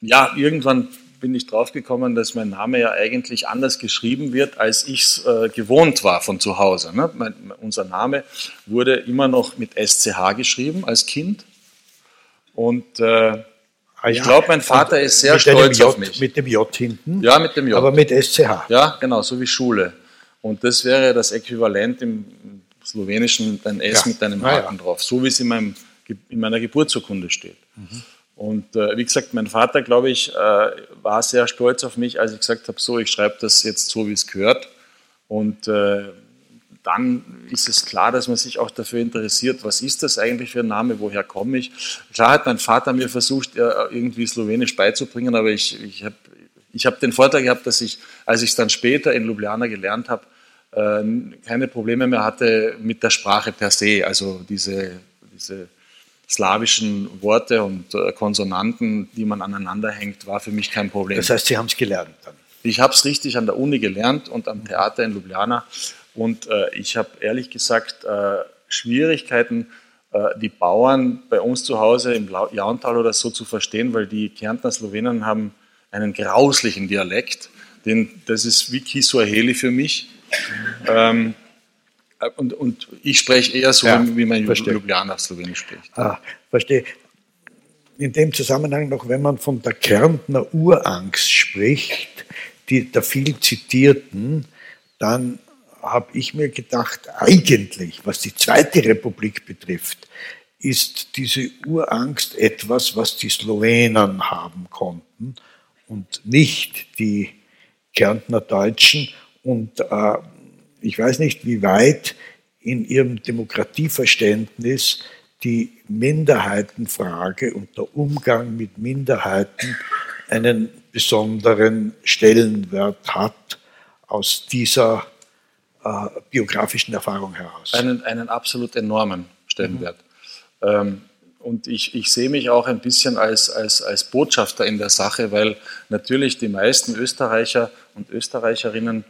ja, irgendwann bin ich draufgekommen, dass mein Name ja eigentlich anders geschrieben wird, als ich es äh, gewohnt war von zu Hause. Ne? Mein, unser Name wurde immer noch mit SCH geschrieben als Kind. Und äh, ah, ich ja. glaube, mein Vater ist sehr stolz J, auf mich. Mit dem J hinten? Ja, mit dem J. Aber mit SCH? Ja, genau, so wie Schule. Und das wäre das Äquivalent im Slowenischen, ein S ja. mit einem Haken ja. drauf, so wie es in, meinem, in meiner Geburtsurkunde steht. Mhm. Und äh, wie gesagt, mein Vater, glaube ich, äh, war sehr stolz auf mich, als ich gesagt habe, so, ich schreibe das jetzt so, wie es gehört. Und äh, dann ist es klar, dass man sich auch dafür interessiert, was ist das eigentlich für ein Name, woher komme ich. Klar hat mein Vater mir versucht, irgendwie Slowenisch beizubringen, aber ich, ich habe ich hab den Vorteil gehabt, dass ich, als ich es dann später in Ljubljana gelernt habe, äh, keine Probleme mehr hatte mit der Sprache per se. Also diese, diese slawischen Worte und äh, Konsonanten, die man aneinander hängt, war für mich kein Problem. Das heißt, Sie haben es gelernt dann? Ich habe es richtig an der Uni gelernt und am Theater in Ljubljana. Und äh, ich habe ehrlich gesagt äh, Schwierigkeiten, äh, die Bauern bei uns zu Hause im Jauntal oder so zu verstehen, weil die Kärntner Slowenen haben einen grauslichen Dialekt. Den, das ist wie Kiswahili für mich. Ähm, und, und ich spreche eher so, ja, wie man verstehe. Ljubljana Slowenisch spricht. Ah, verstehe. In dem Zusammenhang noch, wenn man von der Kärntner Urangst spricht, die der viel zitierten, dann habe ich mir gedacht, eigentlich, was die Zweite Republik betrifft, ist diese Urangst etwas, was die Slowenen haben konnten und nicht die Kärntner Deutschen. Und äh, ich weiß nicht, wie weit in ihrem Demokratieverständnis die Minderheitenfrage und der Umgang mit Minderheiten einen besonderen Stellenwert hat aus dieser äh, biografischen Erfahrung heraus? Einen, einen absolut enormen Stellenwert. Mhm. Ähm, und ich, ich sehe mich auch ein bisschen als, als, als Botschafter in der Sache, weil natürlich die meisten Österreicher und Österreicherinnen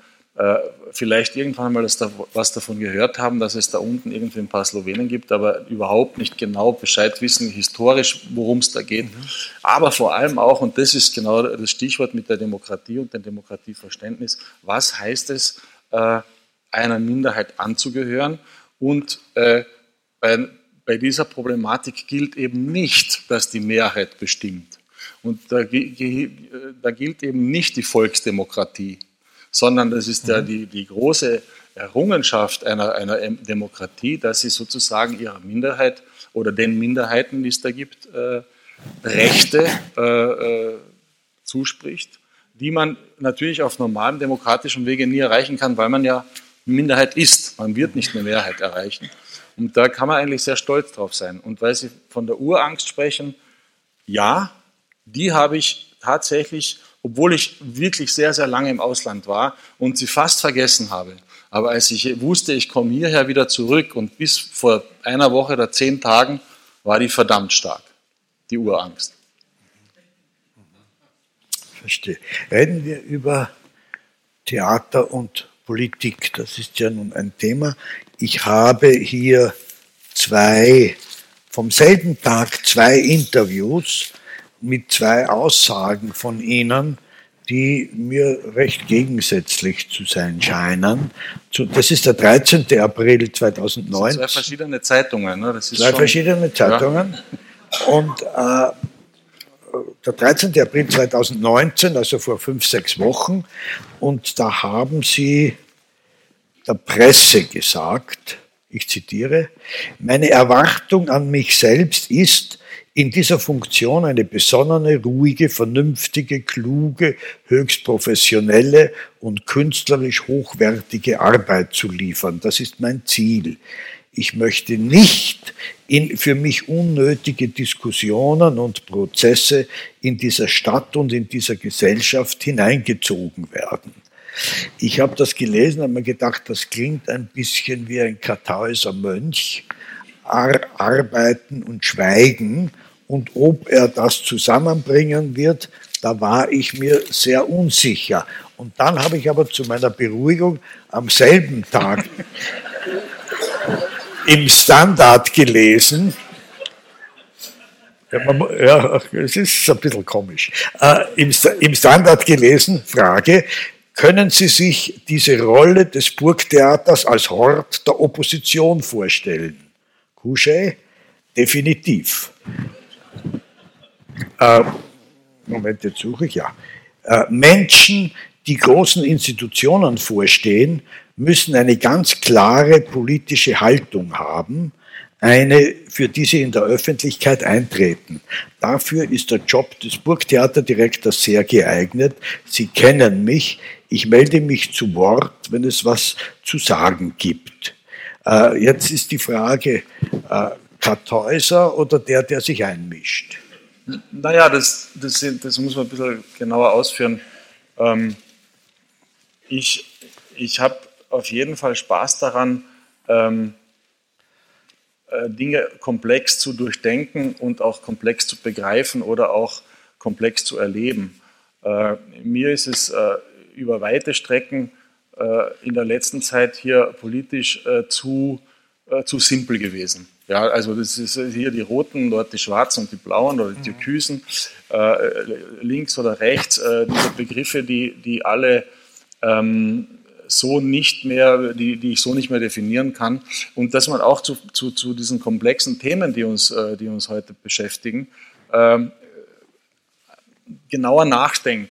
vielleicht irgendwann mal da, was davon gehört haben, dass es da unten irgendwie ein paar Slowenen gibt, aber überhaupt nicht genau Bescheid wissen, historisch, worum es da geht. Mhm. Aber vor allem auch, und das ist genau das Stichwort mit der Demokratie und dem Demokratieverständnis, was heißt es, äh, einer Minderheit anzugehören und äh, bei, dieser Problematik gilt eben nicht, dass die Mehrheit bestimmt. Und da gilt eben nicht die Volksdemokratie, sondern das ist ja mhm. die, die große Errungenschaft einer, einer Demokratie, dass sie sozusagen ihrer Minderheit oder den Minderheiten, die es da gibt, äh, Rechte äh, äh, zuspricht, die man natürlich auf normalem demokratischen Wege nie erreichen kann, weil man ja Minderheit ist. Man wird nicht eine Mehrheit erreichen. Und da kann man eigentlich sehr stolz drauf sein. Und weil Sie von der Urangst sprechen, ja, die habe ich tatsächlich, obwohl ich wirklich sehr, sehr lange im Ausland war und sie fast vergessen habe. Aber als ich wusste, ich komme hierher wieder zurück und bis vor einer Woche oder zehn Tagen war die verdammt stark, die Urangst. Verstehe. Reden wir über Theater und Politik. Das ist ja nun ein Thema. Ich habe hier zwei, vom selben Tag zwei Interviews mit zwei Aussagen von Ihnen, die mir recht gegensätzlich zu sein scheinen. Das ist der 13. April 2009. zwei verschiedene Zeitungen. Ne? zwei verschiedene Zeitungen. Ja. Und äh, der 13. April 2019, also vor fünf, sechs Wochen, und da haben Sie der Presse gesagt, ich zitiere, meine Erwartung an mich selbst ist, in dieser Funktion eine besonnene, ruhige, vernünftige, kluge, höchst professionelle und künstlerisch hochwertige Arbeit zu liefern. Das ist mein Ziel. Ich möchte nicht in für mich unnötige Diskussionen und Prozesse in dieser Stadt und in dieser Gesellschaft hineingezogen werden. Ich habe das gelesen und mir gedacht, das klingt ein bisschen wie ein Kartäuser Mönch. Ar arbeiten und schweigen. Und ob er das zusammenbringen wird, da war ich mir sehr unsicher. Und dann habe ich aber zu meiner Beruhigung am selben Tag im Standard gelesen. Ja, es ist ein bisschen komisch. Äh, im, Im Standard gelesen, Frage, können Sie sich diese Rolle des Burgtheaters als Hort der Opposition vorstellen? Couchet? Definitiv. Äh, Moment, jetzt suche ich ja. Äh, Menschen, die großen Institutionen vorstehen, müssen eine ganz klare politische Haltung haben, eine, für die sie in der Öffentlichkeit eintreten. Dafür ist der Job des Burgtheaterdirektors sehr geeignet. Sie kennen mich. Ich melde mich zu Wort, wenn es was zu sagen gibt. Äh, jetzt ist die Frage, äh, Kartäuser oder der, der sich einmischt? Naja, das, das, das muss man ein bisschen genauer ausführen. Ähm, ich ich habe auf jeden Fall Spaß daran, ähm, äh, Dinge komplex zu durchdenken und auch komplex zu begreifen oder auch komplex zu erleben. Äh, mir ist es äh, über weite Strecken äh, in der letzten Zeit hier politisch äh, zu, zu simpel gewesen. Ja, also das ist hier die roten, dort die schwarzen und die blauen oder die mhm. türkisen, links oder rechts, diese Begriffe, die, die alle ähm, so nicht mehr, die, die ich so nicht mehr definieren kann. Und dass man auch zu, zu, zu diesen komplexen Themen, die uns, äh, die uns heute beschäftigen, ähm, genauer nachdenkt.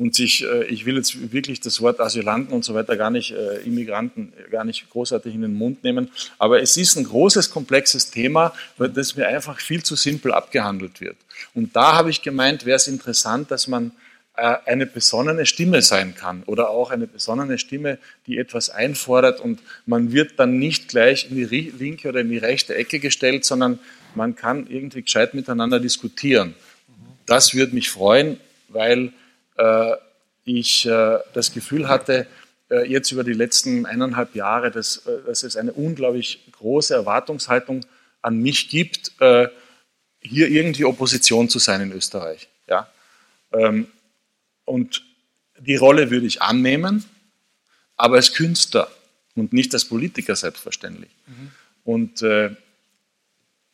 und sich, äh, ich will jetzt wirklich das Wort Asylanten und so weiter gar nicht, äh, Immigranten gar nicht großartig in den Mund nehmen, aber es ist ein großes, komplexes Thema, das mir einfach viel zu simpel abgehandelt wird. Und da habe ich gemeint, wäre es interessant, dass man äh, eine besonnene Stimme sein kann oder auch eine besonnene Stimme, die etwas einfordert und man wird dann nicht gleich in die linke oder in die rechte Ecke gestellt, sondern man kann irgendwie gescheit miteinander diskutieren. Das würde mich freuen, weil äh, ich äh, das Gefühl hatte, äh, jetzt über die letzten eineinhalb Jahre, dass, dass es eine unglaublich große Erwartungshaltung an mich gibt, hier irgendwie Opposition zu sein in Österreich. Ja? Ähm, und die Rolle würde ich annehmen, aber als Künstler und nicht als Politiker selbstverständlich. Mhm. Und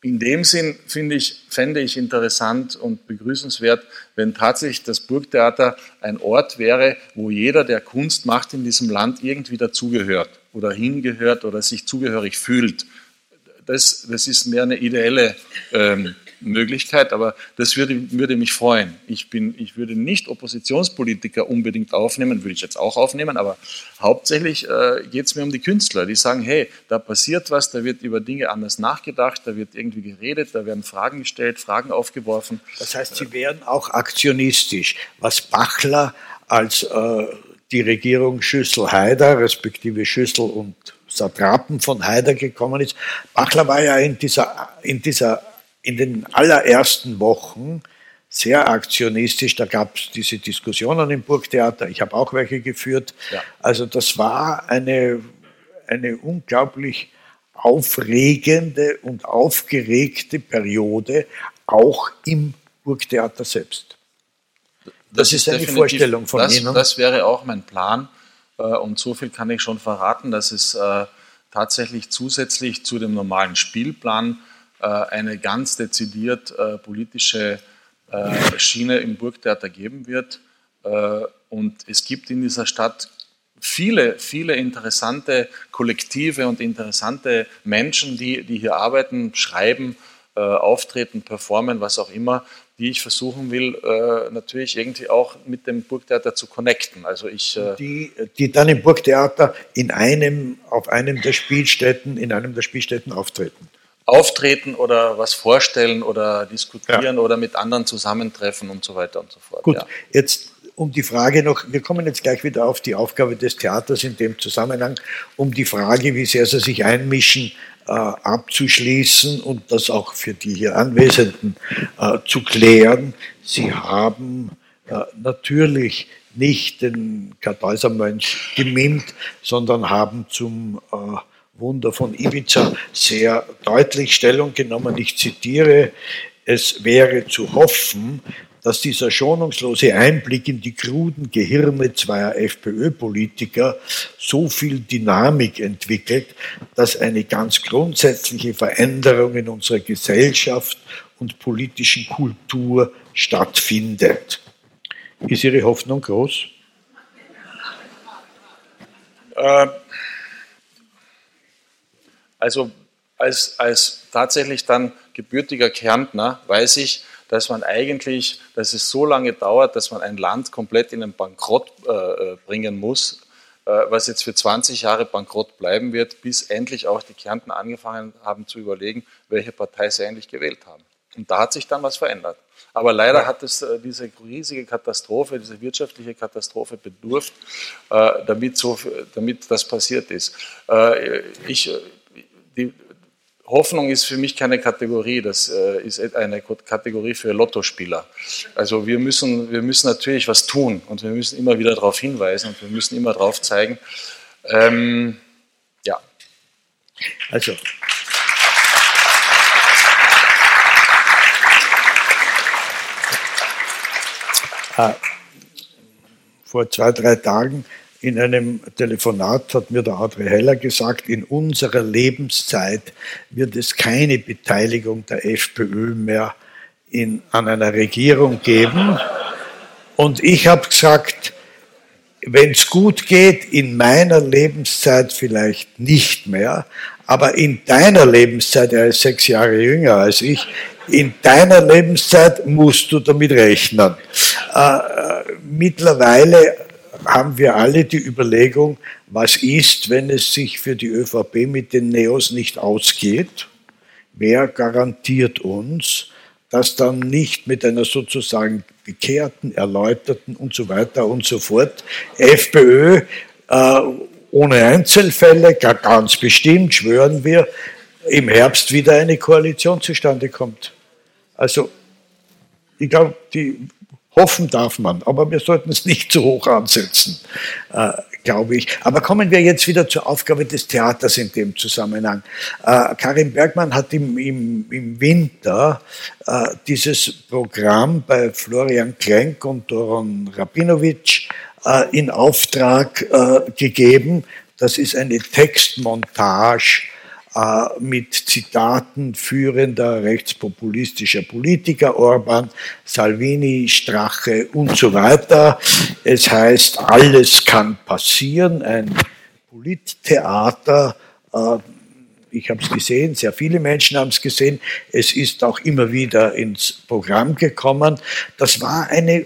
in dem Sinn finde ich, fände ich interessant und begrüßenswert, wenn tatsächlich das Burgtheater ein Ort wäre, wo jeder, der Kunst macht in diesem Land, irgendwie dazugehört oder hingehört oder sich zugehörig fühlt. Das, das ist mehr eine ideelle ähm, Möglichkeit, aber das würde, würde mich freuen. Ich, bin, ich würde nicht Oppositionspolitiker unbedingt aufnehmen, würde ich jetzt auch aufnehmen, aber hauptsächlich äh, geht es mir um die Künstler, die sagen, hey, da passiert was, da wird über Dinge anders nachgedacht, da wird irgendwie geredet, da werden Fragen gestellt, Fragen aufgeworfen. Das heißt, sie wären auch aktionistisch, was Bachler als äh, die Regierung Schüssel-Haider, respektive Schüssel und Satrapen von Haider gekommen ist. Bachler war ja in dieser, in dieser in den allerersten Wochen sehr aktionistisch. Da gab es diese Diskussionen im Burgtheater. Ich habe auch welche geführt. Ja. Also das war eine, eine unglaublich aufregende und aufgeregte Periode, auch im Burgtheater selbst. Das, das ist eine Vorstellung von das, Ihnen. Das wäre auch mein Plan. Äh, und so viel kann ich schon verraten, dass es äh, tatsächlich zusätzlich zu dem normalen Spielplan eine ganz dezidiert äh, politische äh, Schiene im Burgtheater geben wird. Und es gibt in dieser Stadt viele, viele interessante Kollektive und interessante Menschen, die, die hier arbeiten, schreiben, auftreten, performen, was auch immer, die ich versuchen will, natürlich irgendwie auch mit dem Burgtheater zu connecten. Also ich, die, die dann im Burgtheater in einem, auf einem der Spielstätten, in einem der Spielstätten auftreten auftreten oder was vorstellen oder diskutieren ja. oder mit anderen zusammentreffen und so weiter und so fort. Gut, ja. jetzt um die Frage noch, wir kommen jetzt gleich wieder auf die Aufgabe des Theaters in dem Zusammenhang, um die Frage, wie sehr sie sich einmischen, äh, abzuschließen und das auch für die hier Anwesenden äh, zu klären. Sie haben äh, natürlich nicht den Kartäusermönch gemimt, sondern haben zum äh, Wunder von Ibiza sehr deutlich Stellung genommen. Ich zitiere, es wäre zu hoffen, dass dieser schonungslose Einblick in die kruden Gehirne zweier FPÖ-Politiker so viel Dynamik entwickelt, dass eine ganz grundsätzliche Veränderung in unserer Gesellschaft und politischen Kultur stattfindet. Ist Ihre Hoffnung groß? Äh, also als, als tatsächlich dann gebürtiger Kärntner weiß ich, dass man eigentlich, dass es so lange dauert, dass man ein Land komplett in den Bankrott äh, äh bringen muss, äh, was jetzt für 20 Jahre bankrott bleiben wird, bis endlich auch die Kärntner angefangen haben zu überlegen, welche Partei sie eigentlich gewählt haben. Und da hat sich dann was verändert. Aber leider hat es äh, diese riesige Katastrophe, diese wirtschaftliche Katastrophe bedurft, äh, damit, so, damit das passiert ist. Äh, ich die Hoffnung ist für mich keine Kategorie, das äh, ist eine Kategorie für Lottospieler. Also wir müssen, wir müssen natürlich was tun und wir müssen immer wieder darauf hinweisen und wir müssen immer darauf zeigen. Ähm, ja. Also. Äh, vor zwei, drei Tagen in einem Telefonat hat mir der Adri Heller gesagt, in unserer Lebenszeit wird es keine Beteiligung der FPÖ mehr in, an einer Regierung geben. Und ich habe gesagt, wenn es gut geht, in meiner Lebenszeit vielleicht nicht mehr, aber in deiner Lebenszeit, er ist sechs Jahre jünger als ich, in deiner Lebenszeit musst du damit rechnen. Äh, mittlerweile haben wir alle die Überlegung, was ist, wenn es sich für die ÖVP mit den Neos nicht ausgeht? Wer garantiert uns, dass dann nicht mit einer sozusagen bekehrten, erläuterten und so weiter und so fort FPÖ äh, ohne Einzelfälle, ganz bestimmt, schwören wir, im Herbst wieder eine Koalition zustande kommt. Also ich glaube, die Hoffen darf man, aber wir sollten es nicht zu hoch ansetzen, äh, glaube ich. Aber kommen wir jetzt wieder zur Aufgabe des Theaters in dem Zusammenhang. Äh, Karin Bergmann hat im, im, im Winter äh, dieses Programm bei Florian Klenk und Doron Rabinovic äh, in Auftrag äh, gegeben. Das ist eine Textmontage mit Zitaten führender rechtspopulistischer Politiker, Orban, Salvini, Strache und so weiter. Es heißt, alles kann passieren, ein Polittheater. Äh, ich habe es gesehen, sehr viele Menschen haben es gesehen. Es ist auch immer wieder ins Programm gekommen. Das war eine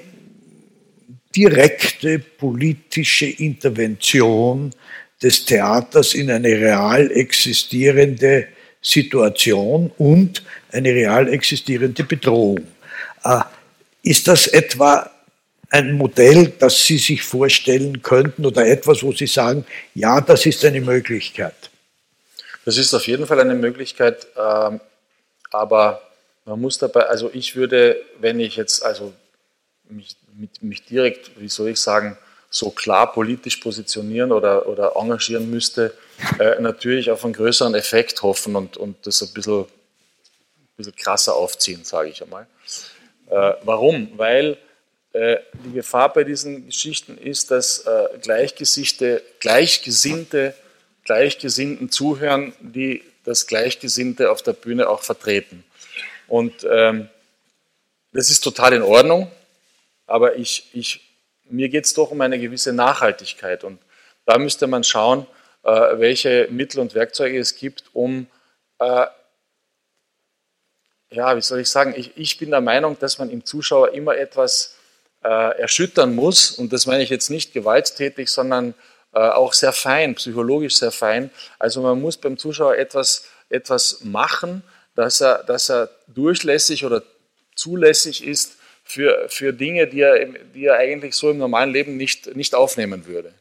direkte politische Intervention des Theaters in eine real existierende Situation und eine real existierende Bedrohung. Äh, ist das etwa ein Modell, das Sie sich vorstellen könnten oder etwas, wo Sie sagen, ja, das ist eine Möglichkeit? Das ist auf jeden Fall eine Möglichkeit, ähm, aber man muss dabei, also ich würde, wenn ich jetzt also mich, mich direkt, wie soll ich sagen, so klar politisch positionieren oder, oder engagieren müsste, äh, natürlich auf einen größeren Effekt hoffen und, und das ein bisschen, ein bisschen krasser aufziehen, sage ich einmal. Äh, warum? Weil äh, die Gefahr bei diesen Geschichten ist, dass äh, Gleichgesinnte, Gleichgesinnte, Gleichgesinnten zuhören, die das Gleichgesinnte auf der Bühne auch vertreten. Und ähm, das ist total in Ordnung, aber ich, ich mir geht es doch um eine gewisse Nachhaltigkeit. Und da müsste man schauen, äh, welche Mittel und Werkzeuge es gibt, um, äh, ja, wie soll ich sagen, ich, ich, bin der Meinung, dass man im Zuschauer immer etwas äh, erschüttern muss. Und das meine ich jetzt nicht gewalttätig, sondern äh, auch sehr fein, psychologisch sehr fein. Also man muss beim Zuschauer etwas, etwas machen, dass er, dass er durchlässig oder zulässig ist für, für Dinge, die er, die er eigentlich so im normalen Leben nicht, nicht aufnehmen würde.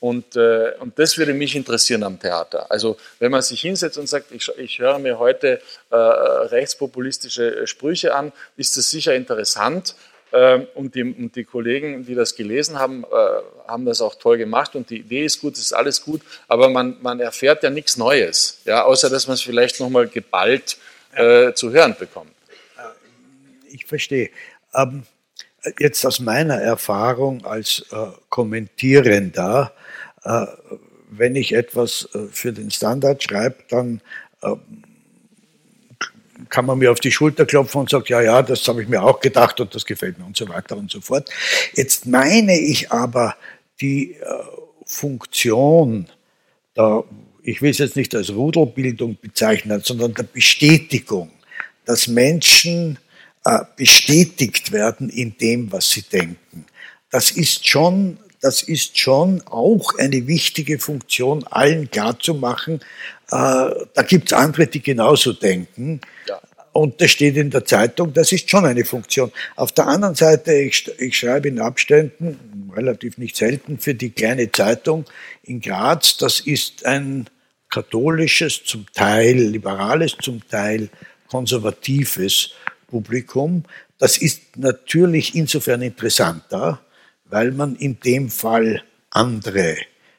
Und, äh, und das würde mich interessieren am Theater. Also wenn man sich hinsetzt und sagt, ich, ich höre mir heute äh, rechtspopulistische Sprüche an, ist das sicher interessant. Äh, und, die, und die Kollegen, die das gelesen haben, äh, haben das auch toll gemacht und die Idee ist gut, es ist alles gut, aber man, man erfährt ja nichts Neues, ja, außer dass man es vielleicht nochmal geballt äh, zu hören bekommt. Ich verstehe. Ähm, jetzt aus meiner Erfahrung als äh, Kommentierender, äh, wenn ich etwas äh, für den Standard schreibe, dann äh, kann man mir auf die Schulter klopfen und sagt, ja, ja, das habe ich mir auch gedacht und das gefällt mir und so weiter und so fort. Jetzt meine ich aber die äh, Funktion der, ich will es jetzt nicht als Rudelbildung bezeichnen, sondern der Bestätigung, dass Menschen bestätigt werden in dem, was sie denken. Das ist schon, das ist schon auch eine wichtige Funktion, allen klarzumachen, äh, da gibt es andere, die genauso denken. Ja. Und das steht in der Zeitung, das ist schon eine Funktion. Auf der anderen Seite, ich, ich schreibe in Abständen, relativ nicht selten, für die kleine Zeitung in Graz, das ist ein katholisches, zum Teil liberales, zum Teil konservatives Publikum. Das ist natürlich insofern interessanter, weil man in dem Fall andere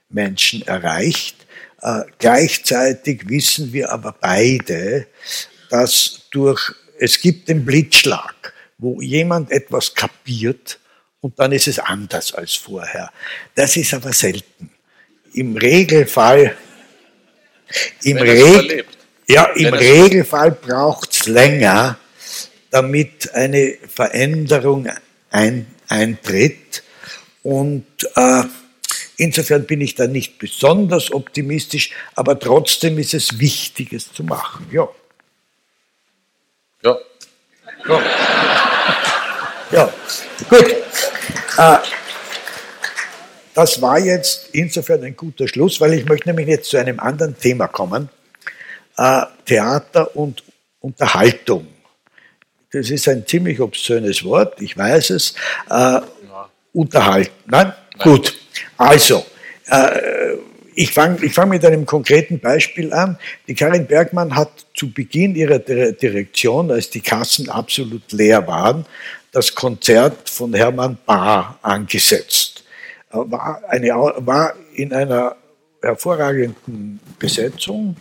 Menschen erreicht. Äh, gleichzeitig wissen wir aber beide, dass durch, es gibt den Blitzschlag, wo jemand etwas kapiert und dann ist es anders als vorher. Das ist aber selten. Im Regelfall, im, Reg ja, im Regelfall braucht es länger, damit eine Veränderung ein, eintritt. Und äh, insofern bin ich da nicht besonders optimistisch, aber trotzdem ist es wichtig, es zu machen. Ja. Ja. Ja, ja. gut. Äh, das war jetzt insofern ein guter Schluss, weil ich möchte nämlich jetzt zu einem anderen Thema kommen. Äh, Theater und Unterhaltung. Das ist ein ziemlich obszönes Wort, ich weiß es. Äh, unterhalten. Nein? Nein? Gut. Also, äh, ich fange ich fang mit einem konkreten Beispiel an. Die Karin Bergmann hat zu Beginn ihrer Direktion, als die Kassen absolut leer waren, das Konzert von Hermann Bahr angesetzt. War, eine, war in einer hervorragenden Besetzung.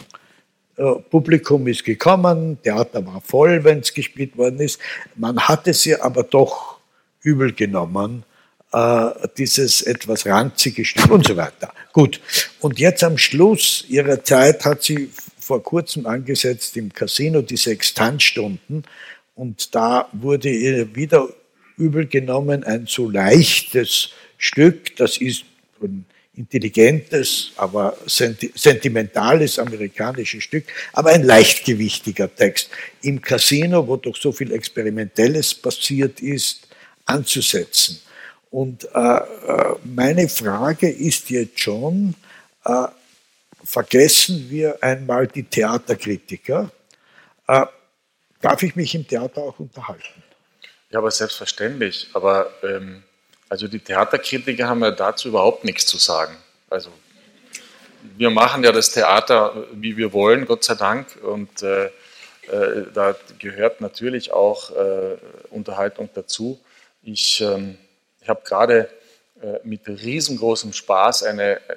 Äh, Publikum ist gekommen, Theater war voll, wenn es gespielt worden ist. Man hat es ihr aber doch übel genommen, äh, dieses etwas ranzige Stück und so weiter. Gut. Und jetzt am Schluss ihrer Zeit hat sie vor kurzem angesetzt im Casino die Sextantstunden und da wurde ihr wieder übel genommen ein so leichtes Stück, das ist intelligentes, aber sentimentales amerikanisches Stück, aber ein leichtgewichtiger Text. Im Casino, wo doch so viel Experimentelles passiert ist, anzusetzen. Und äh, äh, meine Frage ist jetzt schon, äh, vergessen wir einmal die Theaterkritiker? Äh, darf ich mich im Theater auch unterhalten? Ja, aber selbstverständlich. Aber ähm, also die Theaterkritiker haben ja dazu überhaupt nichts zu sagen. Also wir machen ja das Theater, wie wir wollen, Gott sei Dank. Und äh, äh, da gehört natürlich auch Unterhaltung dazu. Ich ähm, ich habe gerade äh, mit riesengroßem Spaß eine äh,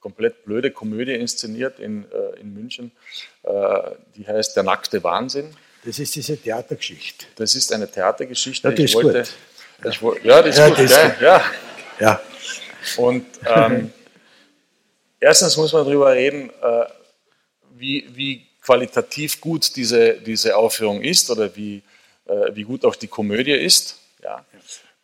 komplett blöde Komödie inszeniert in, äh, in München. Äh, die heißt Der nackte Wahnsinn. Das ist diese Theatergeschichte. Das ist eine Theatergeschichte. Ja, die ist wollte, gut. Ich, ja, das ist ja, gut. Das ist ja, ja. Und ähm, erstens muss man darüber reden, äh, wie, wie qualitativ gut diese, diese Aufführung ist oder wie, äh, wie gut auch die Komödie ist. Ja.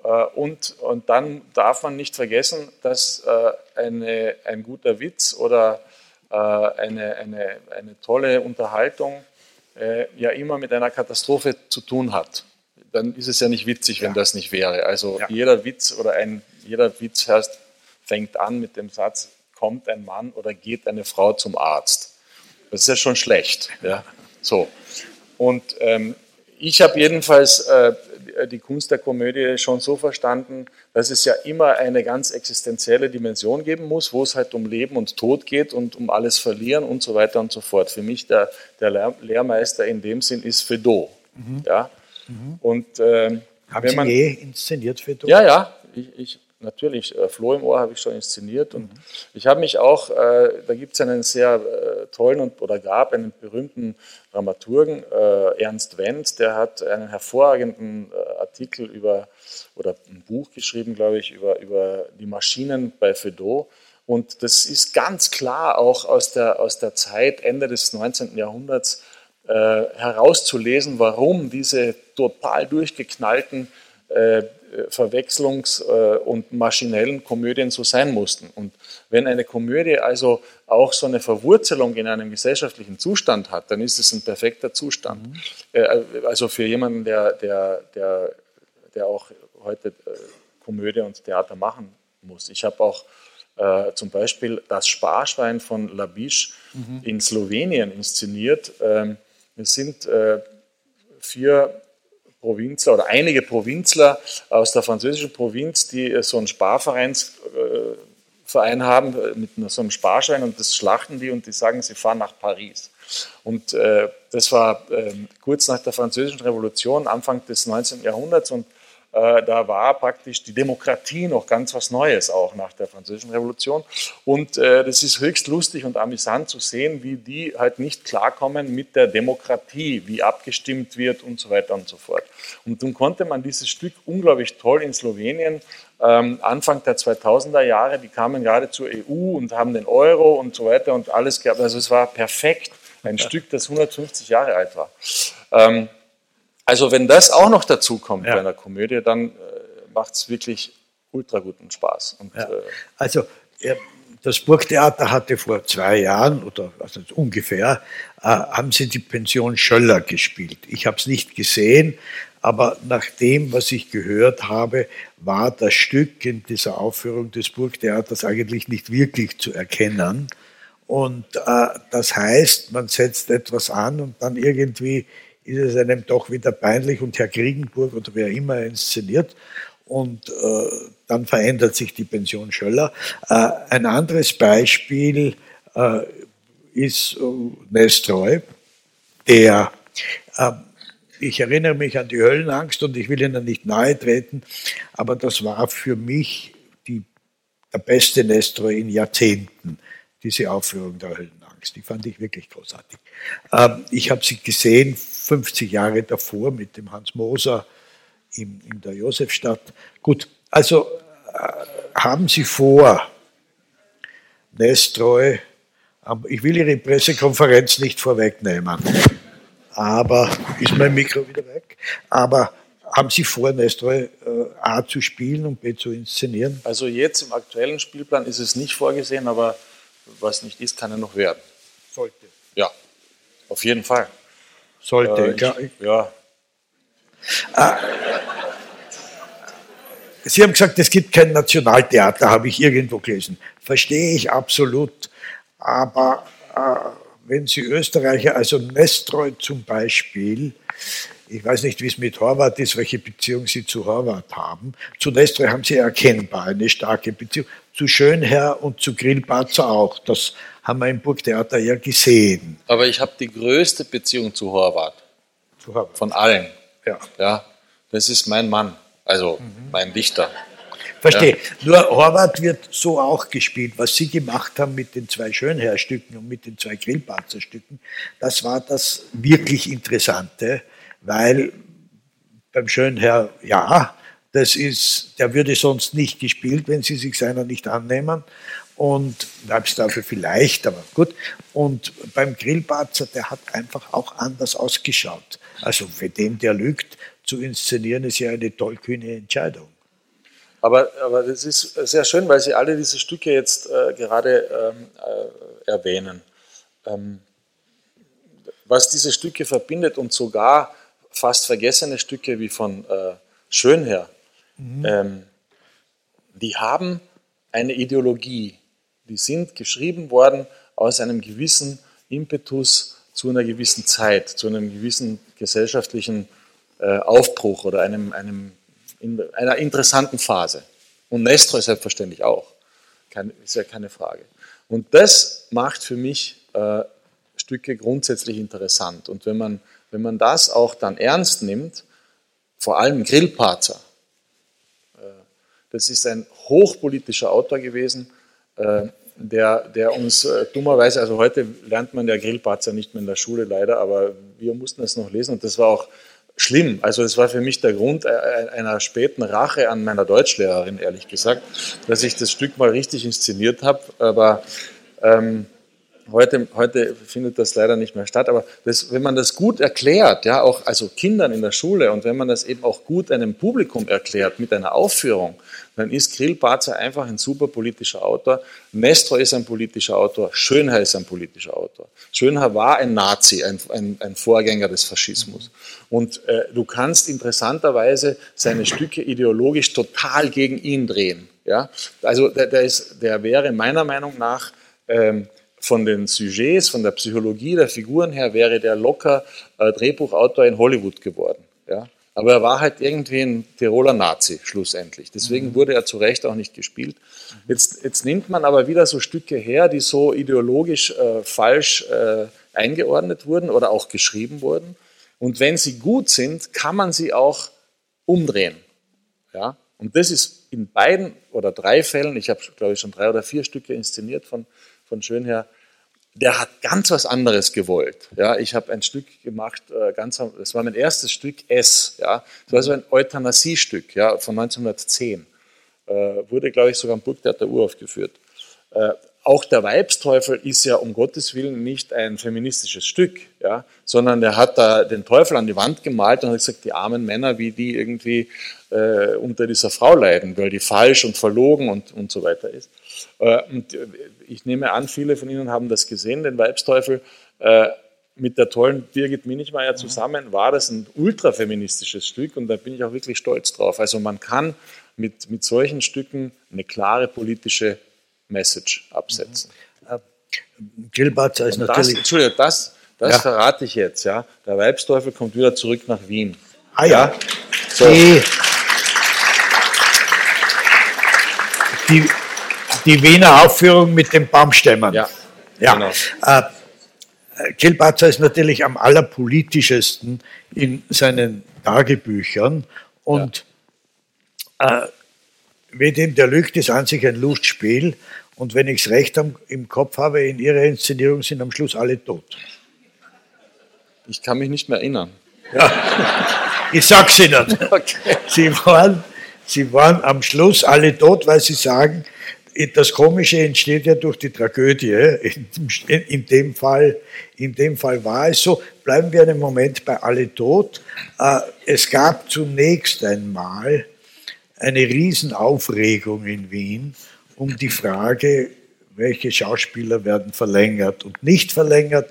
Äh, und, und dann darf man nicht vergessen, dass äh, eine, ein guter Witz oder äh, eine, eine, eine tolle Unterhaltung ja immer mit einer Katastrophe zu tun hat. Dann ist es ja nicht witzig, wenn ja. das nicht wäre. Also ja. jeder Witz oder ein, jeder Witz heißt, fängt an mit dem Satz, kommt ein Mann oder geht eine Frau zum Arzt. Das ist ja schon schlecht. Ja? So. Und ähm, ich habe jedenfalls äh, die Kunst der Komödie schon so verstanden, dass es ja immer eine ganz existenzielle Dimension geben muss, wo es halt um Leben und Tod geht und um alles verlieren und so weiter und so fort. Für mich der, der Lehrmeister in dem Sinn ist Fedot. Mhm. Ja? Mhm. Und, äh, Haben Sie man, je inszeniert Fedot? Ja, ja. Ich, ich, natürlich, äh, Floh im Ohr habe ich schon inszeniert und mhm. ich habe mich auch, äh, da gibt es einen sehr äh, tollen und, oder gab einen berühmten Dramaturgen, äh, Ernst Wendt, der hat einen hervorragenden äh, Artikel über, oder ein Buch geschrieben, glaube ich, über, über die Maschinen bei Fedot. Und das ist ganz klar auch aus der, aus der Zeit, Ende des 19. Jahrhunderts, äh, herauszulesen, warum diese total durchgeknallten äh, Verwechslungs- äh, und maschinellen Komödien so sein mussten. Und wenn eine Komödie also auch so eine Verwurzelung in einem gesellschaftlichen Zustand hat, dann ist es ein perfekter Zustand. Mhm. Äh, also für jemanden, der, der, der, der auch heute Komödie und Theater machen muss. Ich habe auch äh, zum Beispiel das Sparschwein von Labisch mhm. in Slowenien inszeniert. Ähm, es sind äh, vier Provinzler oder einige Provinzler aus der französischen Provinz, die so einen Sparvereinsverein haben äh, mit so einem Sparschein und das schlachten die und die sagen, sie fahren nach Paris. Und äh, das war äh, kurz nach der Französischen Revolution, Anfang des 19. Jahrhunderts und Äh, da war praktisch die Demokratie noch ganz was Neues, auch nach der Französischen Revolution. Und äh, das ist höchst lustig und amüsant zu sehen, wie die halt nicht klarkommen mit der Demokratie, wie abgestimmt wird und so weiter und so fort. Und nun konnte man dieses Stück unglaublich toll in Slowenien ähm, Anfang der 2000er Jahre, die kamen gerade zur EU und haben den Euro und so weiter und alles gehabt. Also es war perfekt, ein Stück, das 150 Jahre alt war. Also wenn das auch noch dazu kommt ja. bei einer Komödie, dann äh, macht es wirklich ultra guten Spaß. Und, ja. äh, also das Burgtheater hatte vor zwei Jahren oder also ungefähr, äh, haben sie die Pension Schöller gespielt. Ich habe es nicht gesehen, aber nach dem, was ich gehört habe, war das Stück in dieser Aufführung des Burgtheaters eigentlich nicht wirklich zu erkennen. Und äh, das heißt, man setzt etwas an und dann irgendwie ist es einem doch wieder peinlich und Herr Kriegenburg oder wer immer inszeniert. Und äh, dann verändert sich die Pension Schöller. Äh, ein anderes Beispiel äh, ist äh, Nestroy, der äh, ich erinnere mich an die Höllenangst und ich will Ihnen nicht nahe treten, aber das war für mich die, der beste Nestor in Jahrzehnten, diese Aufführung der Höllenangst. Die fand ich wirklich großartig. Ähm, ich habe sie gesehen 50 Jahre davor mit dem Hans Moser in, in der Josefstadt. Gut, also äh, haben Sie vor, Nestroy, ich will Ihre Pressekonferenz nicht vorwegnehmen aber ist mein Mikro wieder weg? Aber haben Sie vor, Nestroy äh, A zu spielen und B zu inszenieren? Also jetzt im aktuellen Spielplan ist es nicht vorgesehen, aber was nicht ist, kann er noch werden. Sollte. Ja, auf jeden Fall. Sollte, äh, ich, ja. Ah, Sie haben gesagt, es gibt kein Nationaltheater, habe ich irgendwo gelesen. Verstehe ich absolut. Aber äh, wenn Sie Österreicher, also Nestroy zum Beispiel, ich weiß nicht, wie es mit Horvath ist, welche Beziehung Sie zu Horvath haben. Zu Nestroy haben Sie erkennbar eine starke Beziehung. Zu Schönherr und zu Grillparzer auch. Das haben wir im Burgtheater ja gesehen. Aber ich habe die größte Beziehung zu Horvath. Zu Horvath. Von allen. Ja. ja. Das ist mein Mann, also mhm. mein Dichter. Verstehe. Ja. Nur Horvath wird so auch gespielt. Was Sie gemacht haben mit den zwei Schönherrstücken und mit den zwei Grillparzerstücken, das war das wirklich Interessante, weil beim Schönherr, ja, das ist, der würde sonst nicht gespielt, wenn Sie sich seiner nicht annehmen. Und dafür vielleicht, aber gut. Und beim Grillparzer, der hat einfach auch anders ausgeschaut. Also für den, der lügt, zu inszenieren, ist ja eine tollkühne Entscheidung. Aber, aber das ist sehr schön, weil Sie alle diese Stücke jetzt äh, gerade ähm, äh, erwähnen. Ähm, was diese Stücke verbindet und sogar fast vergessene Stücke wie von äh, Schönherr, mhm. ähm, die haben eine Ideologie. Die sind geschrieben worden aus einem gewissen Impetus zu einer gewissen Zeit, zu einem gewissen gesellschaftlichen äh, Aufbruch oder einem, einem in einer interessanten Phase. Und Nestor selbstverständlich auch. Keine, ist ja keine Frage. Und das macht für mich äh, Stücke grundsätzlich interessant. Und wenn man, wenn man das auch dann ernst nimmt, vor allem Grillparzer, äh, das ist ein hochpolitischer Autor gewesen, äh, der, der uns äh, dummerweise, also heute lernt man der Grillparzer nicht mehr in der Schule leider, aber wir mussten es noch lesen und das war auch schlimm. Also es war für mich der Grund einer späten Rache an meiner Deutschlehrerin, ehrlich gesagt, dass ich das Stück mal richtig inszeniert habe. Aber ähm, heute, heute findet das leider nicht mehr statt. Aber das, wenn man das gut erklärt, ja, auch also Kindern in der Schule und wenn man das eben auch gut einem Publikum erklärt mit einer Aufführung, dann ist Grill Barzer einfach ein super politischer Autor. Mestro ist ein politischer Autor. Schönherr ist ein politischer Autor. Schönherr war ein Nazi, ein, ein, ein Vorgänger des Faschismus. Und äh, du kannst interessanterweise seine Stücke ideologisch total gegen ihn drehen. Ja? Also der, der, ist, der wäre meiner Meinung nach ähm, von den Sujets, von der Psychologie der Figuren her, wäre der locker äh, Drehbuchautor in Hollywood geworden. Ja? Aber er war halt irgendwie ein Tiroler Nazi, schlussendlich. Deswegen mhm. wurde er zu Recht auch nicht gespielt. Jetzt, jetzt nimmt man aber wieder so Stücke her, die so ideologisch äh, falsch äh, eingeordnet wurden oder auch geschrieben wurden. Und wenn sie gut sind, kann man sie auch umdrehen. Ja? Und das ist in beiden oder drei Fällen, ich habe, glaube ich, schon drei oder vier Stücke inszeniert von, von Schönherr, der hat ganz was anderes gewollt. Ja, ich habe ein Stück gemacht, äh, ganz, das war mein erstes Stück S. Ja, das war so ein Euthanasiestück ja, von 1910. Äh, wurde, glaube ich, sogar am Burgtheater uraufgeführt. Äh, auch der Weibsteufel ist ja um Gottes Willen nicht ein feministisches Stück, ja, sondern er hat da den Teufel an die Wand gemalt und hat gesagt, die armen Männer, wie die irgendwie äh, unter dieser Frau leiden, weil die falsch und verlogen und, und so weiter ist. Äh, und ich nehme an, viele von Ihnen haben das gesehen, den Weibsteufel. Äh, mit der tollen Birgit Minichmeier zusammen war das ein ultrafeministisches Stück und da bin ich auch wirklich stolz drauf. Also man kann mit, mit solchen Stücken eine klare politische Message absetzen. Mhm. Gilbert ist natürlich. Das, Entschuldigung, das, das ja. verrate ich jetzt. Ja. Der Weibsteufel kommt wieder zurück nach Wien. Ah ja. ja. So. Die, die, die, Wiener Aufführung mit den Baumstämmen. Ja. ja. Genau. Äh, ist natürlich am allerpolitischsten in seinen Tagebüchern und ja. äh, wie dem der Lügt ist an sich ein Lustspiel und wenn ich es recht im Kopf habe, in ihrer Inszenierung sind am Schluss alle tot. Ich kann mich nicht mehr erinnern. Ja, ich sag's Ihnen. Okay. Sie, waren, sie waren am Schluss alle tot, weil sie sagen, das Komische entsteht ja durch die Tragödie. In, dem Fall, in dem Fall war es so. Bleiben wir einen Moment bei alle tot. Äh, es gab zunächst einmal eine Riesenaufregung in Wien um die Frage, welche Schauspieler werden verlängert und nicht verlängert.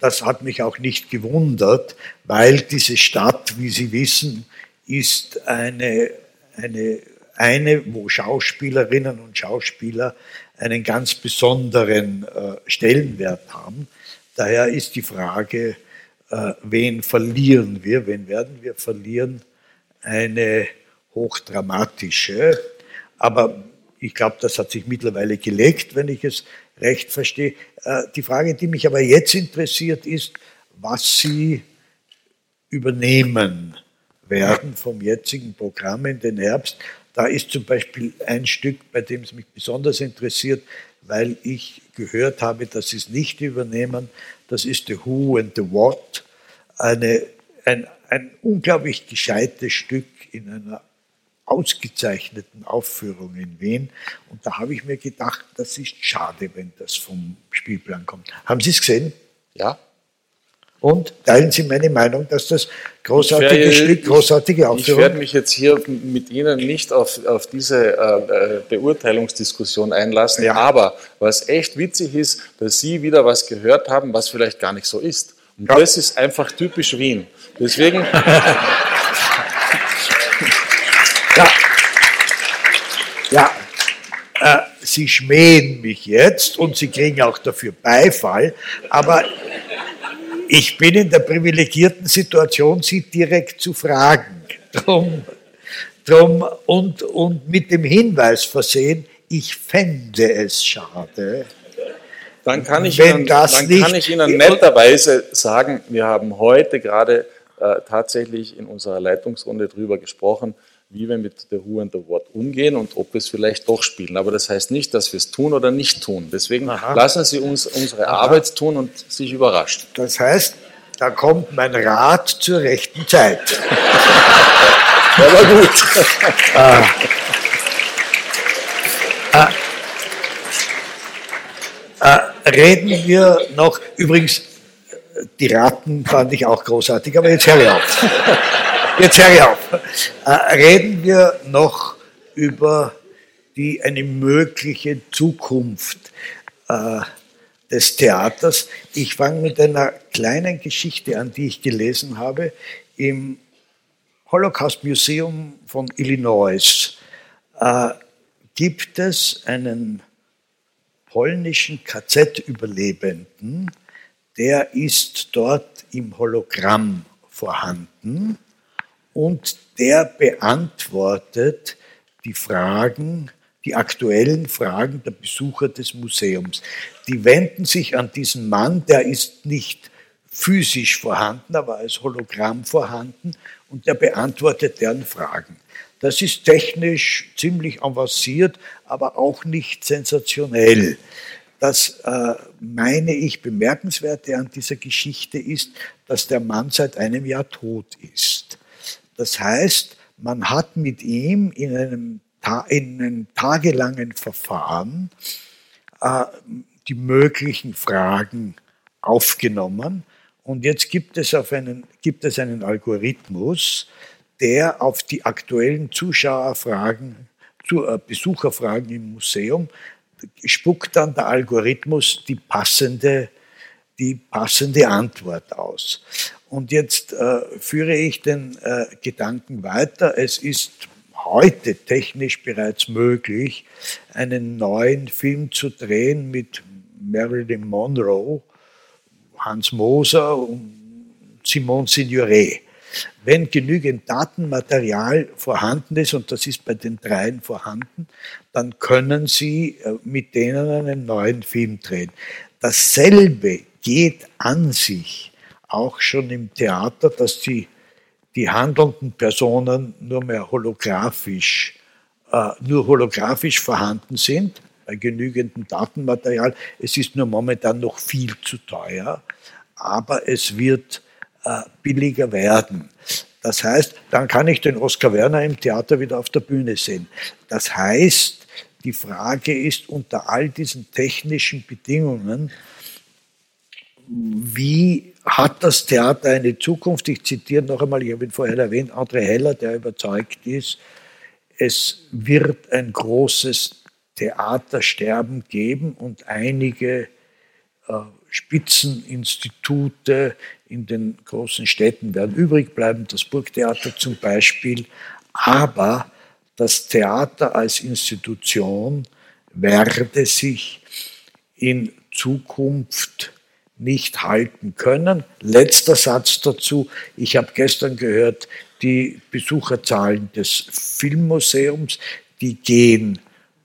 Das hat mich auch nicht gewundert, weil diese Stadt, wie Sie wissen, ist eine, eine, eine wo Schauspielerinnen und Schauspieler einen ganz besonderen äh, Stellenwert haben. Daher ist die Frage, äh, wen verlieren wir, wen werden wir verlieren, eine hochdramatische. Aber ich glaube, das hat sich mittlerweile gelegt, wenn ich es recht verstehe. Äh, die Frage, die mich aber jetzt interessiert, ist, was Sie übernehmen werden vom jetzigen Programm in den Herbst. Da ist zum Beispiel ein Stück, bei dem es mich besonders interessiert, weil ich gehört habe, dass Sie es nicht übernehmen. Das ist The Who and the What. Eine, ein, ein unglaublich gescheites Stück in einer ausgezeichneten Aufführung in Wien. Und da habe ich mir gedacht, das ist schade, wenn das vom Spielplan kommt. Haben Sie es gesehen? Ja. Und teilen Sie meine Meinung, dass das großartige werde, Stück, großartige Aufführung... Ich werde mich jetzt hier mit Ihnen nicht auf, auf diese äh, äh, Beurteilungsdiskussion einlassen, ja. aber was echt witzig ist, dass Sie wieder was gehört haben, was vielleicht gar nicht so ist. Und ja. das ist einfach typisch Wien. Deswegen... Ja, ja. Äh, Sie schmähen mich jetzt und Sie kriegen auch dafür Beifall, aber ich bin in der privilegierten Situation, Sie direkt zu fragen. Drum, drum und, und mit dem Hinweis versehen, ich fände es schade. Dann kann ich, Ihnen, dann kann ich Ihnen netterweise sagen, wir haben heute gerade äh, tatsächlich in unserer Leitungsrunde drüber gesprochen, wie wir mit der Who and the What umgehen und ob wir es vielleicht doch spielen. Aber das heißt nicht, dass wir es tun oder nicht tun. Deswegen Aha. lassen Sie uns unsere Aha. Arbeit tun und sich überraschen. Das heißt, da kommt mein Rat zur rechten Zeit. Aber gut. ah. Ah. Ah. reden wir noch, übrigens, die Raten fand ich auch großartig, aber jetzt höre ich auf. Jetzt höre ich auf. Äh, reden wir noch über die, eine mögliche Zukunft äh, des Theaters. Ich fange mit einer kleinen Geschichte an, die ich gelesen habe im Holocaust Museum von Illinois. Äh, gibt es einen polnischen KZ-Überlebenden, der ist dort im Hologramm vorhanden und der beantwortet die Fragen, die aktuellen Fragen der Besucher des Museums. Die wenden sich an diesen Mann, der ist nicht physisch vorhanden, aber als Hologramm vorhanden und der beantwortet deren Fragen. Das ist technisch ziemlich avanciert, aber auch nicht sensationell. Das äh, meine ich bemerkenswerte an dieser Geschichte ist, dass der Mann seit einem Jahr tot ist. Das heißt, man hat mit ihm in einem, in einem tagelangen Verfahren äh, die möglichen Fragen aufgenommen. Und jetzt gibt es, auf einen, gibt es einen Algorithmus, der auf die aktuellen Zuschauerfragen, äh, Besucherfragen im Museum spuckt dann der Algorithmus die passende, die passende Antwort aus. Und jetzt äh, führe ich den äh, Gedanken weiter. Es ist heute technisch bereits möglich, einen neuen Film zu drehen mit Marilyn Monroe, Hans Moser und Simone Signoret. Wenn genügend Datenmaterial vorhanden ist, und das ist bei den dreien vorhanden, dann können Sie äh, mit denen einen neuen Film drehen. Dasselbe geht an sich auch schon im Theater, dass die, die handelnden Personen nur mehr holographisch, äh, nur holographisch vorhanden sind, bei genügendem Datenmaterial. Es ist nur momentan noch viel zu teuer, aber es wird äh, billiger werden. Das heißt, dann kann ich den Oskar Werner im Theater wieder auf der Bühne sehen. Das heißt, die Frage ist unter all diesen technischen Bedingungen, wie hat das Theater eine Zukunft? Ich zitiere noch einmal, ich habe ihn vorher erwähnt, André Heller, der überzeugt ist, es wird ein großes Theatersterben geben und einige äh, Spitzeninstitute in den großen Städten werden übrig bleiben, das Burgtheater zum Beispiel, aber das Theater als Institution werde sich in Zukunft nicht halten können. Letzter Satz dazu. Ich habe gestern gehört, die Besucherzahlen des Filmmuseums, die gehen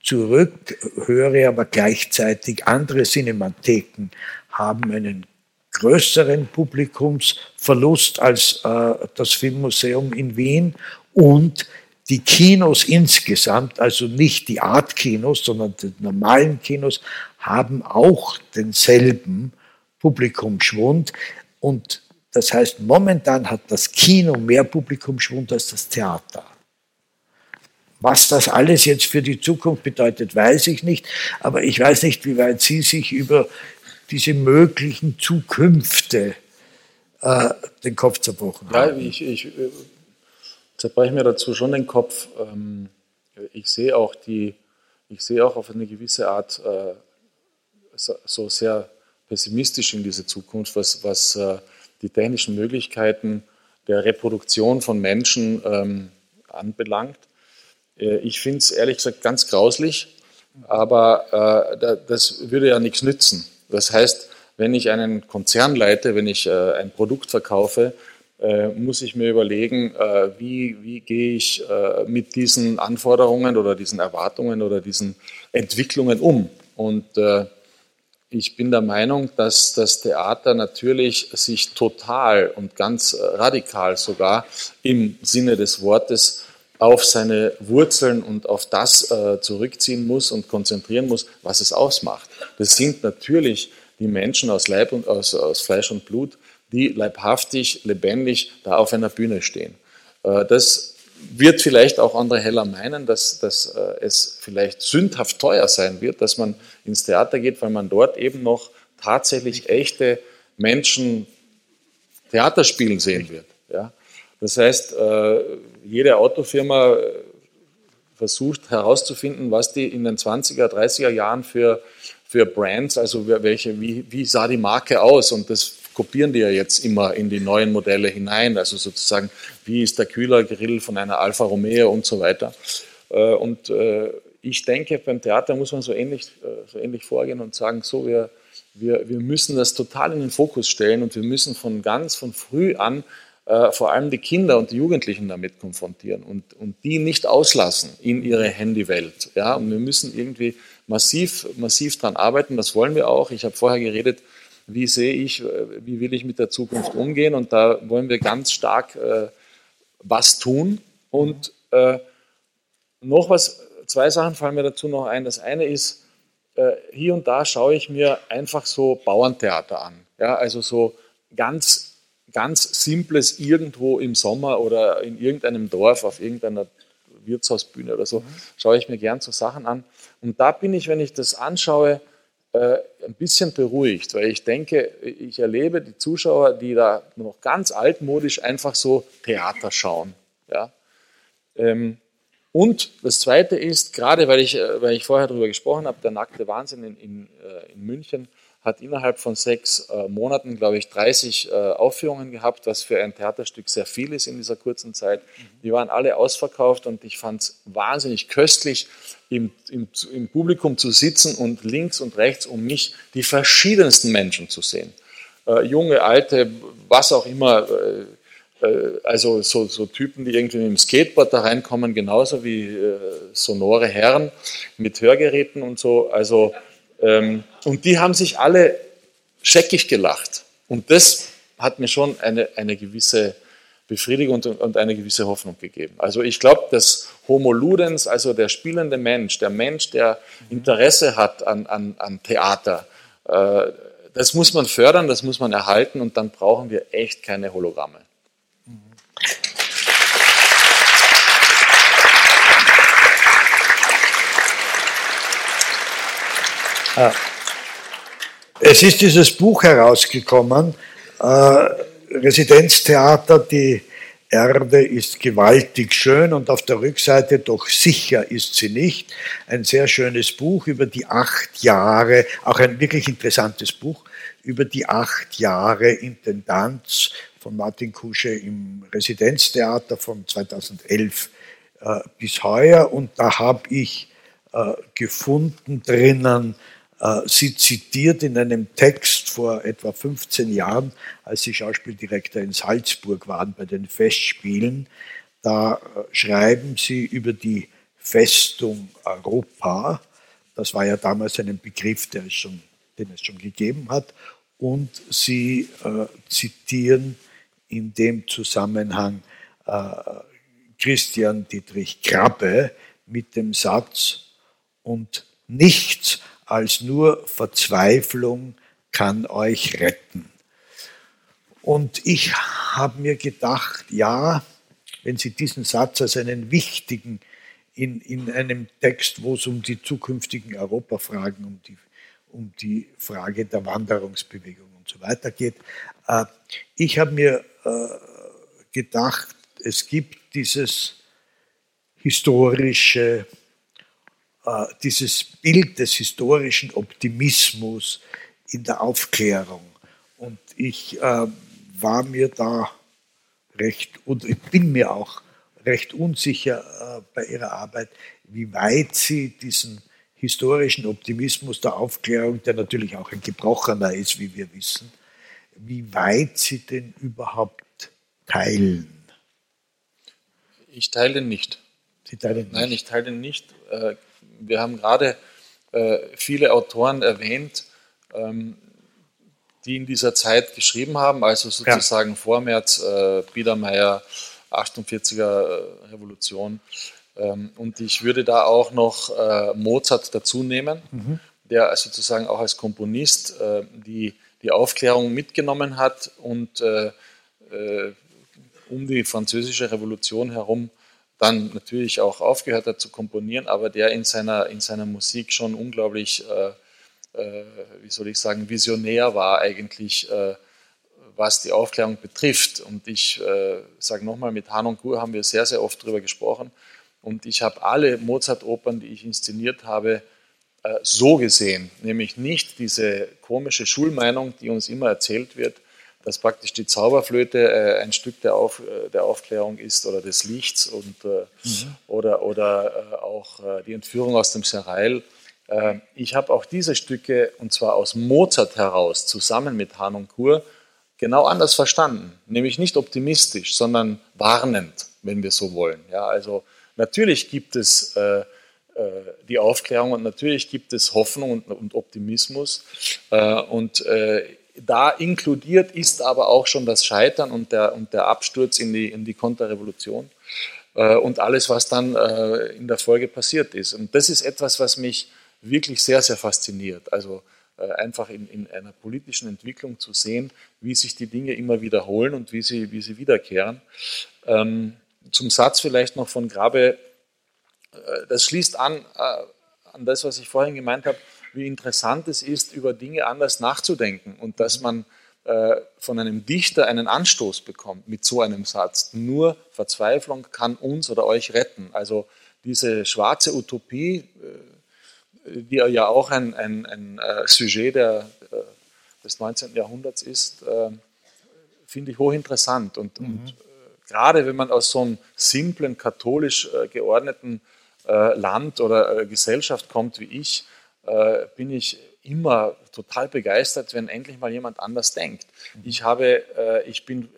zurück, höre aber gleichzeitig andere Cinematheken haben einen größeren Publikumsverlust als äh, das Filmmuseum in Wien und die Kinos insgesamt, also nicht die Art-Kinos, sondern die normalen Kinos, haben auch denselben Publikumsschwund. Und das heißt, momentan hat das Kino mehr Publikumsschwund als das Theater. Was das alles jetzt für die Zukunft bedeutet, weiß ich nicht. Aber ich weiß nicht, wie weit Sie sich über diese möglichen Zukünfte äh, den Kopf zerbrochen haben. Ja, ich, ich äh, zerbreche mir dazu schon den Kopf. Ähm, ich sehe auch die, ich sehe auch auf eine gewisse Art äh, so sehr pessimistisch in diese Zukunft, was, was äh, die technischen Möglichkeiten der Reproduktion von Menschen ähm, anbelangt. Äh, ich finde es ehrlich gesagt ganz grauslich, aber äh, das würde ja nichts nützen. Das heißt, wenn ich einen Konzern leite, wenn ich äh, ein Produkt verkaufe, äh, muss ich mir überlegen, äh, wie, wie gehe ich mit diesen Anforderungen oder diesen Erwartungen oder diesen Entwicklungen um. Und ich bin der Meinung, dass das Theater natürlich sich total und ganz radikal sogar im Sinne des Wortes auf seine Wurzeln und auf das äh, zurückziehen muss und konzentrieren muss, was es ausmacht. Das sind natürlich die Menschen aus Leib und aus, aus Fleisch und Blut, die leibhaftig, lebendig da auf einer Bühne stehen. Äh, das wird vielleicht auch andere Heller meinen, dass, dass äh, es vielleicht sündhaft teuer sein wird, dass man ins Theater geht, weil man dort eben noch tatsächlich echte Menschen Theater spielen sehen wird. Ja? Das heißt, äh, jede Autofirma äh, versucht herauszufinden, was die in den 20er, 30er Jahren für, für Brands, also welche, wie, wie sah die Marke aus und das kopieren die ja jetzt immer in die neuen Modelle hinein, also sozusagen, wie ist der Kühlergrill von einer Alfa Romeo und so weiter. Äh, und ich denke, beim Theater muss man so ähnlich, so ähnlich vorgehen und sagen, so, wir, wir, wir müssen das total in den Fokus stellen und wir müssen von ganz von früh an äh, vor allem die Kinder und die Jugendlichen damit konfrontieren und, und die nicht auslassen in ihre Handywelt. Ja? Und wir müssen irgendwie massiv, massiv daran arbeiten, das wollen wir auch. Ich habe vorher geredet, wie sehe ich, äh, wie will ich mit der Zukunft umgehen und da wollen wir ganz stark äh, was tun und äh, noch was, zwei Sachen fallen mir dazu noch ein. Das eine ist, äh, hier und da schaue ich mir einfach so Bauerntheater an. Ja, also so ganz, ganz simples irgendwo im Sommer oder in irgendeinem Dorf auf irgendeiner Wirtshausbühne oder so, schaue ich mir gern so Sachen an. Und da bin ich, wenn ich das anschaue, ein bisschen beruhigt, weil ich denke, ich erlebe die Zuschauer, die da noch ganz altmodisch einfach so Theater schauen. Ja? Ähm, und das Zweite ist, gerade weil ich, äh, weil ich vorher darüber gesprochen habe, der nackte Wahnsinn in, in, äh, in München hat innerhalb von sechs äh, Monaten, glaube ich, 30 äh, Aufführungen gehabt, was für ein Theaterstück sehr viel ist in dieser kurzen Zeit. Die waren alle ausverkauft und ich fand es wahnsinnig köstlich, im, im, im Publikum zu sitzen und links und rechts um mich die verschiedensten Menschen zu sehen. Äh, junge, alte, was auch immer, äh, äh, also so, so, Typen, die irgendwie mit dem Skateboard da reinkommen, genauso wie äh, sonore Herren mit Hörgeräten und so. Also, ähm, und die haben sich alle scheckig gelacht. Und das hat mir schon eine, eine gewisse Befriedigung und, und eine gewisse Hoffnung gegeben. Also ich glaube, dass Homo Ludens, also der spielende Mensch, der Mensch, der Interesse hat an, an, an Theater, äh, das muss man fördern, das muss man erhalten und dann brauchen wir echt keine Hologramme. Ah. Es ist dieses Buch herausgekommen, äh, Residenztheater, die Erde ist gewaltig schön und auf der Rückseite doch sicher ist sie nicht. Ein sehr schönes Buch über die acht Jahre, auch ein wirklich interessantes Buch über die acht Jahre Intendanz von Martin Kusche im Residenztheater von 2011 äh, bis heuer. Und da habe ich äh, gefunden drinnen sie zitiert in einem Text vor etwa 15 Jahren, als Sie Schauspieldirektor in Salzburg waren bei den Festspielen. Da äh, schreiben Sie über die Festung Europa. Das war ja damals ein Begriff, es schon, den es schon gegeben hat. Und Sie äh, zitieren in dem Zusammenhang äh, Christian Dietrich Krabbe mit dem Satz, und nichts als nur Verzweiflung kann euch retten. Und ich habe mir gedacht, ja, wenn Sie diesen Satz als einen wichtigen in, in einem Text, wo es um die zukünftigen Europafragen, um die, um die Frage der Wanderungsbewegung und so weiter geht, äh, ich habe mir äh, gedacht, es gibt dieses historische dieses Bild des historischen Optimismus in der Aufklärung. Und ich äh, war mir da recht, und ich bin mir auch recht unsicher äh, bei ihrer Arbeit, wie weit sie diesen historischen Optimismus der Aufklärung, der natürlich auch ein gebrochener ist, wie wir wissen, wie weit sie den überhaupt teilen. Ich teile ihn nicht. Sie teilen nicht. Nein, ich teile ihn nicht. Wir haben gerade äh, viele Autoren erwähnt, ähm, die in dieser Zeit geschrieben haben, also sozusagen ja. vor März, äh, Biedermeier, 48er äh, Revolution. Ähm, und ich würde da auch noch äh, Mozart dazu nehmen, mhm. der sozusagen auch als Komponist äh, die, die Aufklärung mitgenommen hat und äh, äh, um die französische Revolution herum dann natürlich auch aufgehört hat zu komponieren, aber der in seiner, in seiner Musik schon unglaublich, äh, äh, wie soll ich sagen, visionär war eigentlich, äh, was die Aufklärung betrifft. Und ich äh, sage nochmal, mit Han und Gur haben wir sehr, sehr oft darüber gesprochen. Und ich habe alle Mozart-Opern, die ich inszeniert habe, äh, so gesehen, nämlich nicht diese komische Schulmeinung, die uns immer erzählt wird, dass praktisch die Zauberflöte äh, ein Stück der, Auf, äh, der, Aufklärung ist oder des Lichts und, äh, mhm. oder, oder äh, auch äh, die Entführung aus dem Serail. Äh, ich habe auch diese Stücke, und zwar aus Mozart heraus, zusammen mit Hahn und Kur, genau anders verstanden. Nämlich nicht optimistisch, sondern warnend, wenn wir so wollen. Ja, also natürlich gibt es die Aufklärung und natürlich gibt es Hoffnung und, und Optimismus. und da inkludiert ist aber auch schon das Scheitern und der, und der Absturz in die, in die Konterrevolution. äh, und alles, was dann äh, in der Folge passiert ist. Und das ist etwas, was mich wirklich sehr, sehr fasziniert. Also äh, einfach in, in, einer politischen Entwicklung zu sehen, wie sich die Dinge immer wiederholen und wie sie, wie sie wiederkehren. Ähm, zum Satz vielleicht noch von Grabe, äh, das schließt an äh, an das, was ich vorhin gemeint habe, wie interessant es ist, über Dinge anders nachzudenken und dass man äh, von einem Dichter einen Anstoß bekommt mit so einem Satz. Nur Verzweiflung kann uns oder euch retten. Also diese schwarze Utopie, die ja auch ein, ein, ein äh, Sujet der, äh, des 19. Jahrhunderts ist, äh, finde ich hochinteressant. Und, mhm. und gerade wenn man aus so einem simplen, katholisch geordneten Land oder Gesellschaft kommt wie ich, bin ich immer total begeistert, wenn endlich mal jemand anders denkt. Mhm. Ich habe, ich bin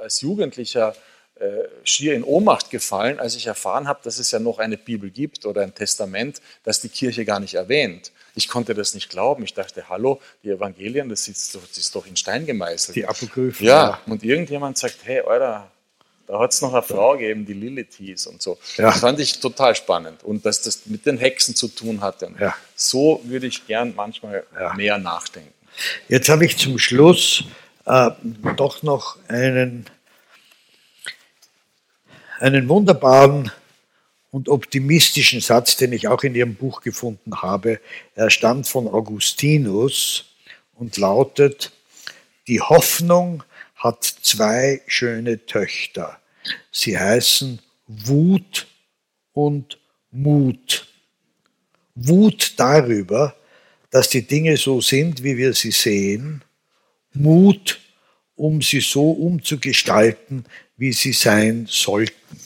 als Jugendlicher äh, schier in Ohnmacht gefallen, als ich erfahren habe, dass es ja noch eine Bibel gibt oder ein Testament, das die Kirche gar nicht erwähnt. Ich konnte das nicht glauben. Ich dachte, hallo, die Evangelien, das ist doch, das ist doch in Stein gemeißelt. Die Apokryphen. Ja, ja, und irgendjemand sagt, hey, Alter, da hat es noch eine Frau gegeben, die Lilith hieß und so. Ja. Das fand ich total spannend. Und dass das mit den Hexen zu tun hatte. Ja. So würde ich gern manchmal ja. mehr nachdenken. Jetzt habe ich zum Schluss äh, doch noch einen einen wunderbaren und optimistischen Satz, den ich auch in Ihrem Buch gefunden habe. Er stammt von Augustinus und lautet, die Hoffnung hat zwei schöne Töchter. Sie heißen Wut und Mut. Wut darüber, dass die Dinge so sind, wie wir sie sehen. Mut, um sie so umzugestalten, wie sie sein sollten.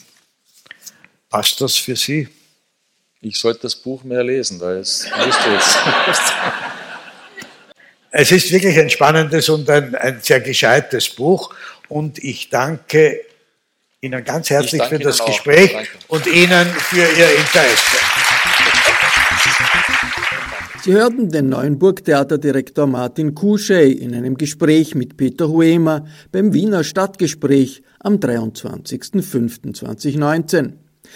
Passt das für Sie? Ich sollte das Buch mehr lesen, weil es wüsste jetzt. Es ist wirklich ein spannendes und ein, ein sehr gescheites Buch und ich danke Ihnen ganz herzlich für das Gespräch und Ihnen für Ihr Interesse. Sie hörten den neuen Burgtheaterdirektor Martin Kuschey in einem Gespräch mit Peter Huemer beim Wiener Stadtgespräch am 23.05.2019.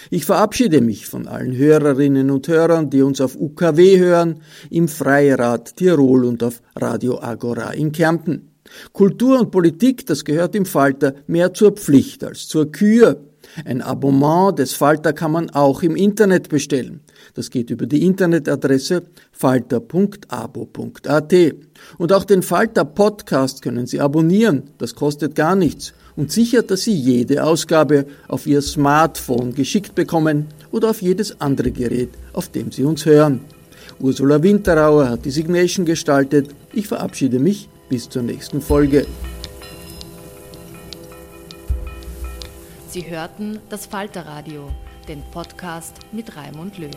Ich verabschiede mich von allen Hörerinnen und Hörern, die uns auf UKW hören, im Freirad Tirol und auf Radio Agora in Kärnten. Kultur und Politik, das gehört im Falter mehr zur Pflicht als zur Kür. Ein Abonnement des Falter kann man auch im Internet bestellen. Das geht über die Internetadresse falter.abo.at. Und auch den Falter Podcast können Sie abonnieren. Das kostet gar nichts und sichert, dass Sie jede Ausgabe auf Ihr Smartphone geschickt bekommen oder auf jedes andere Gerät, auf dem Sie uns hören. Ursula Winterauer hat die Signation gestaltet. Ich verabschiede mich bis zur nächsten Folge. Sie hörten das Falterradio, den Podcast mit Raimund Löw.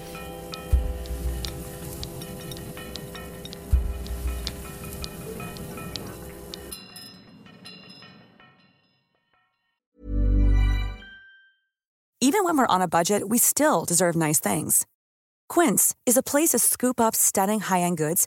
Even when we're on a budget, we still deserve nice things. Quince is a place to scoop up stunning high-end goods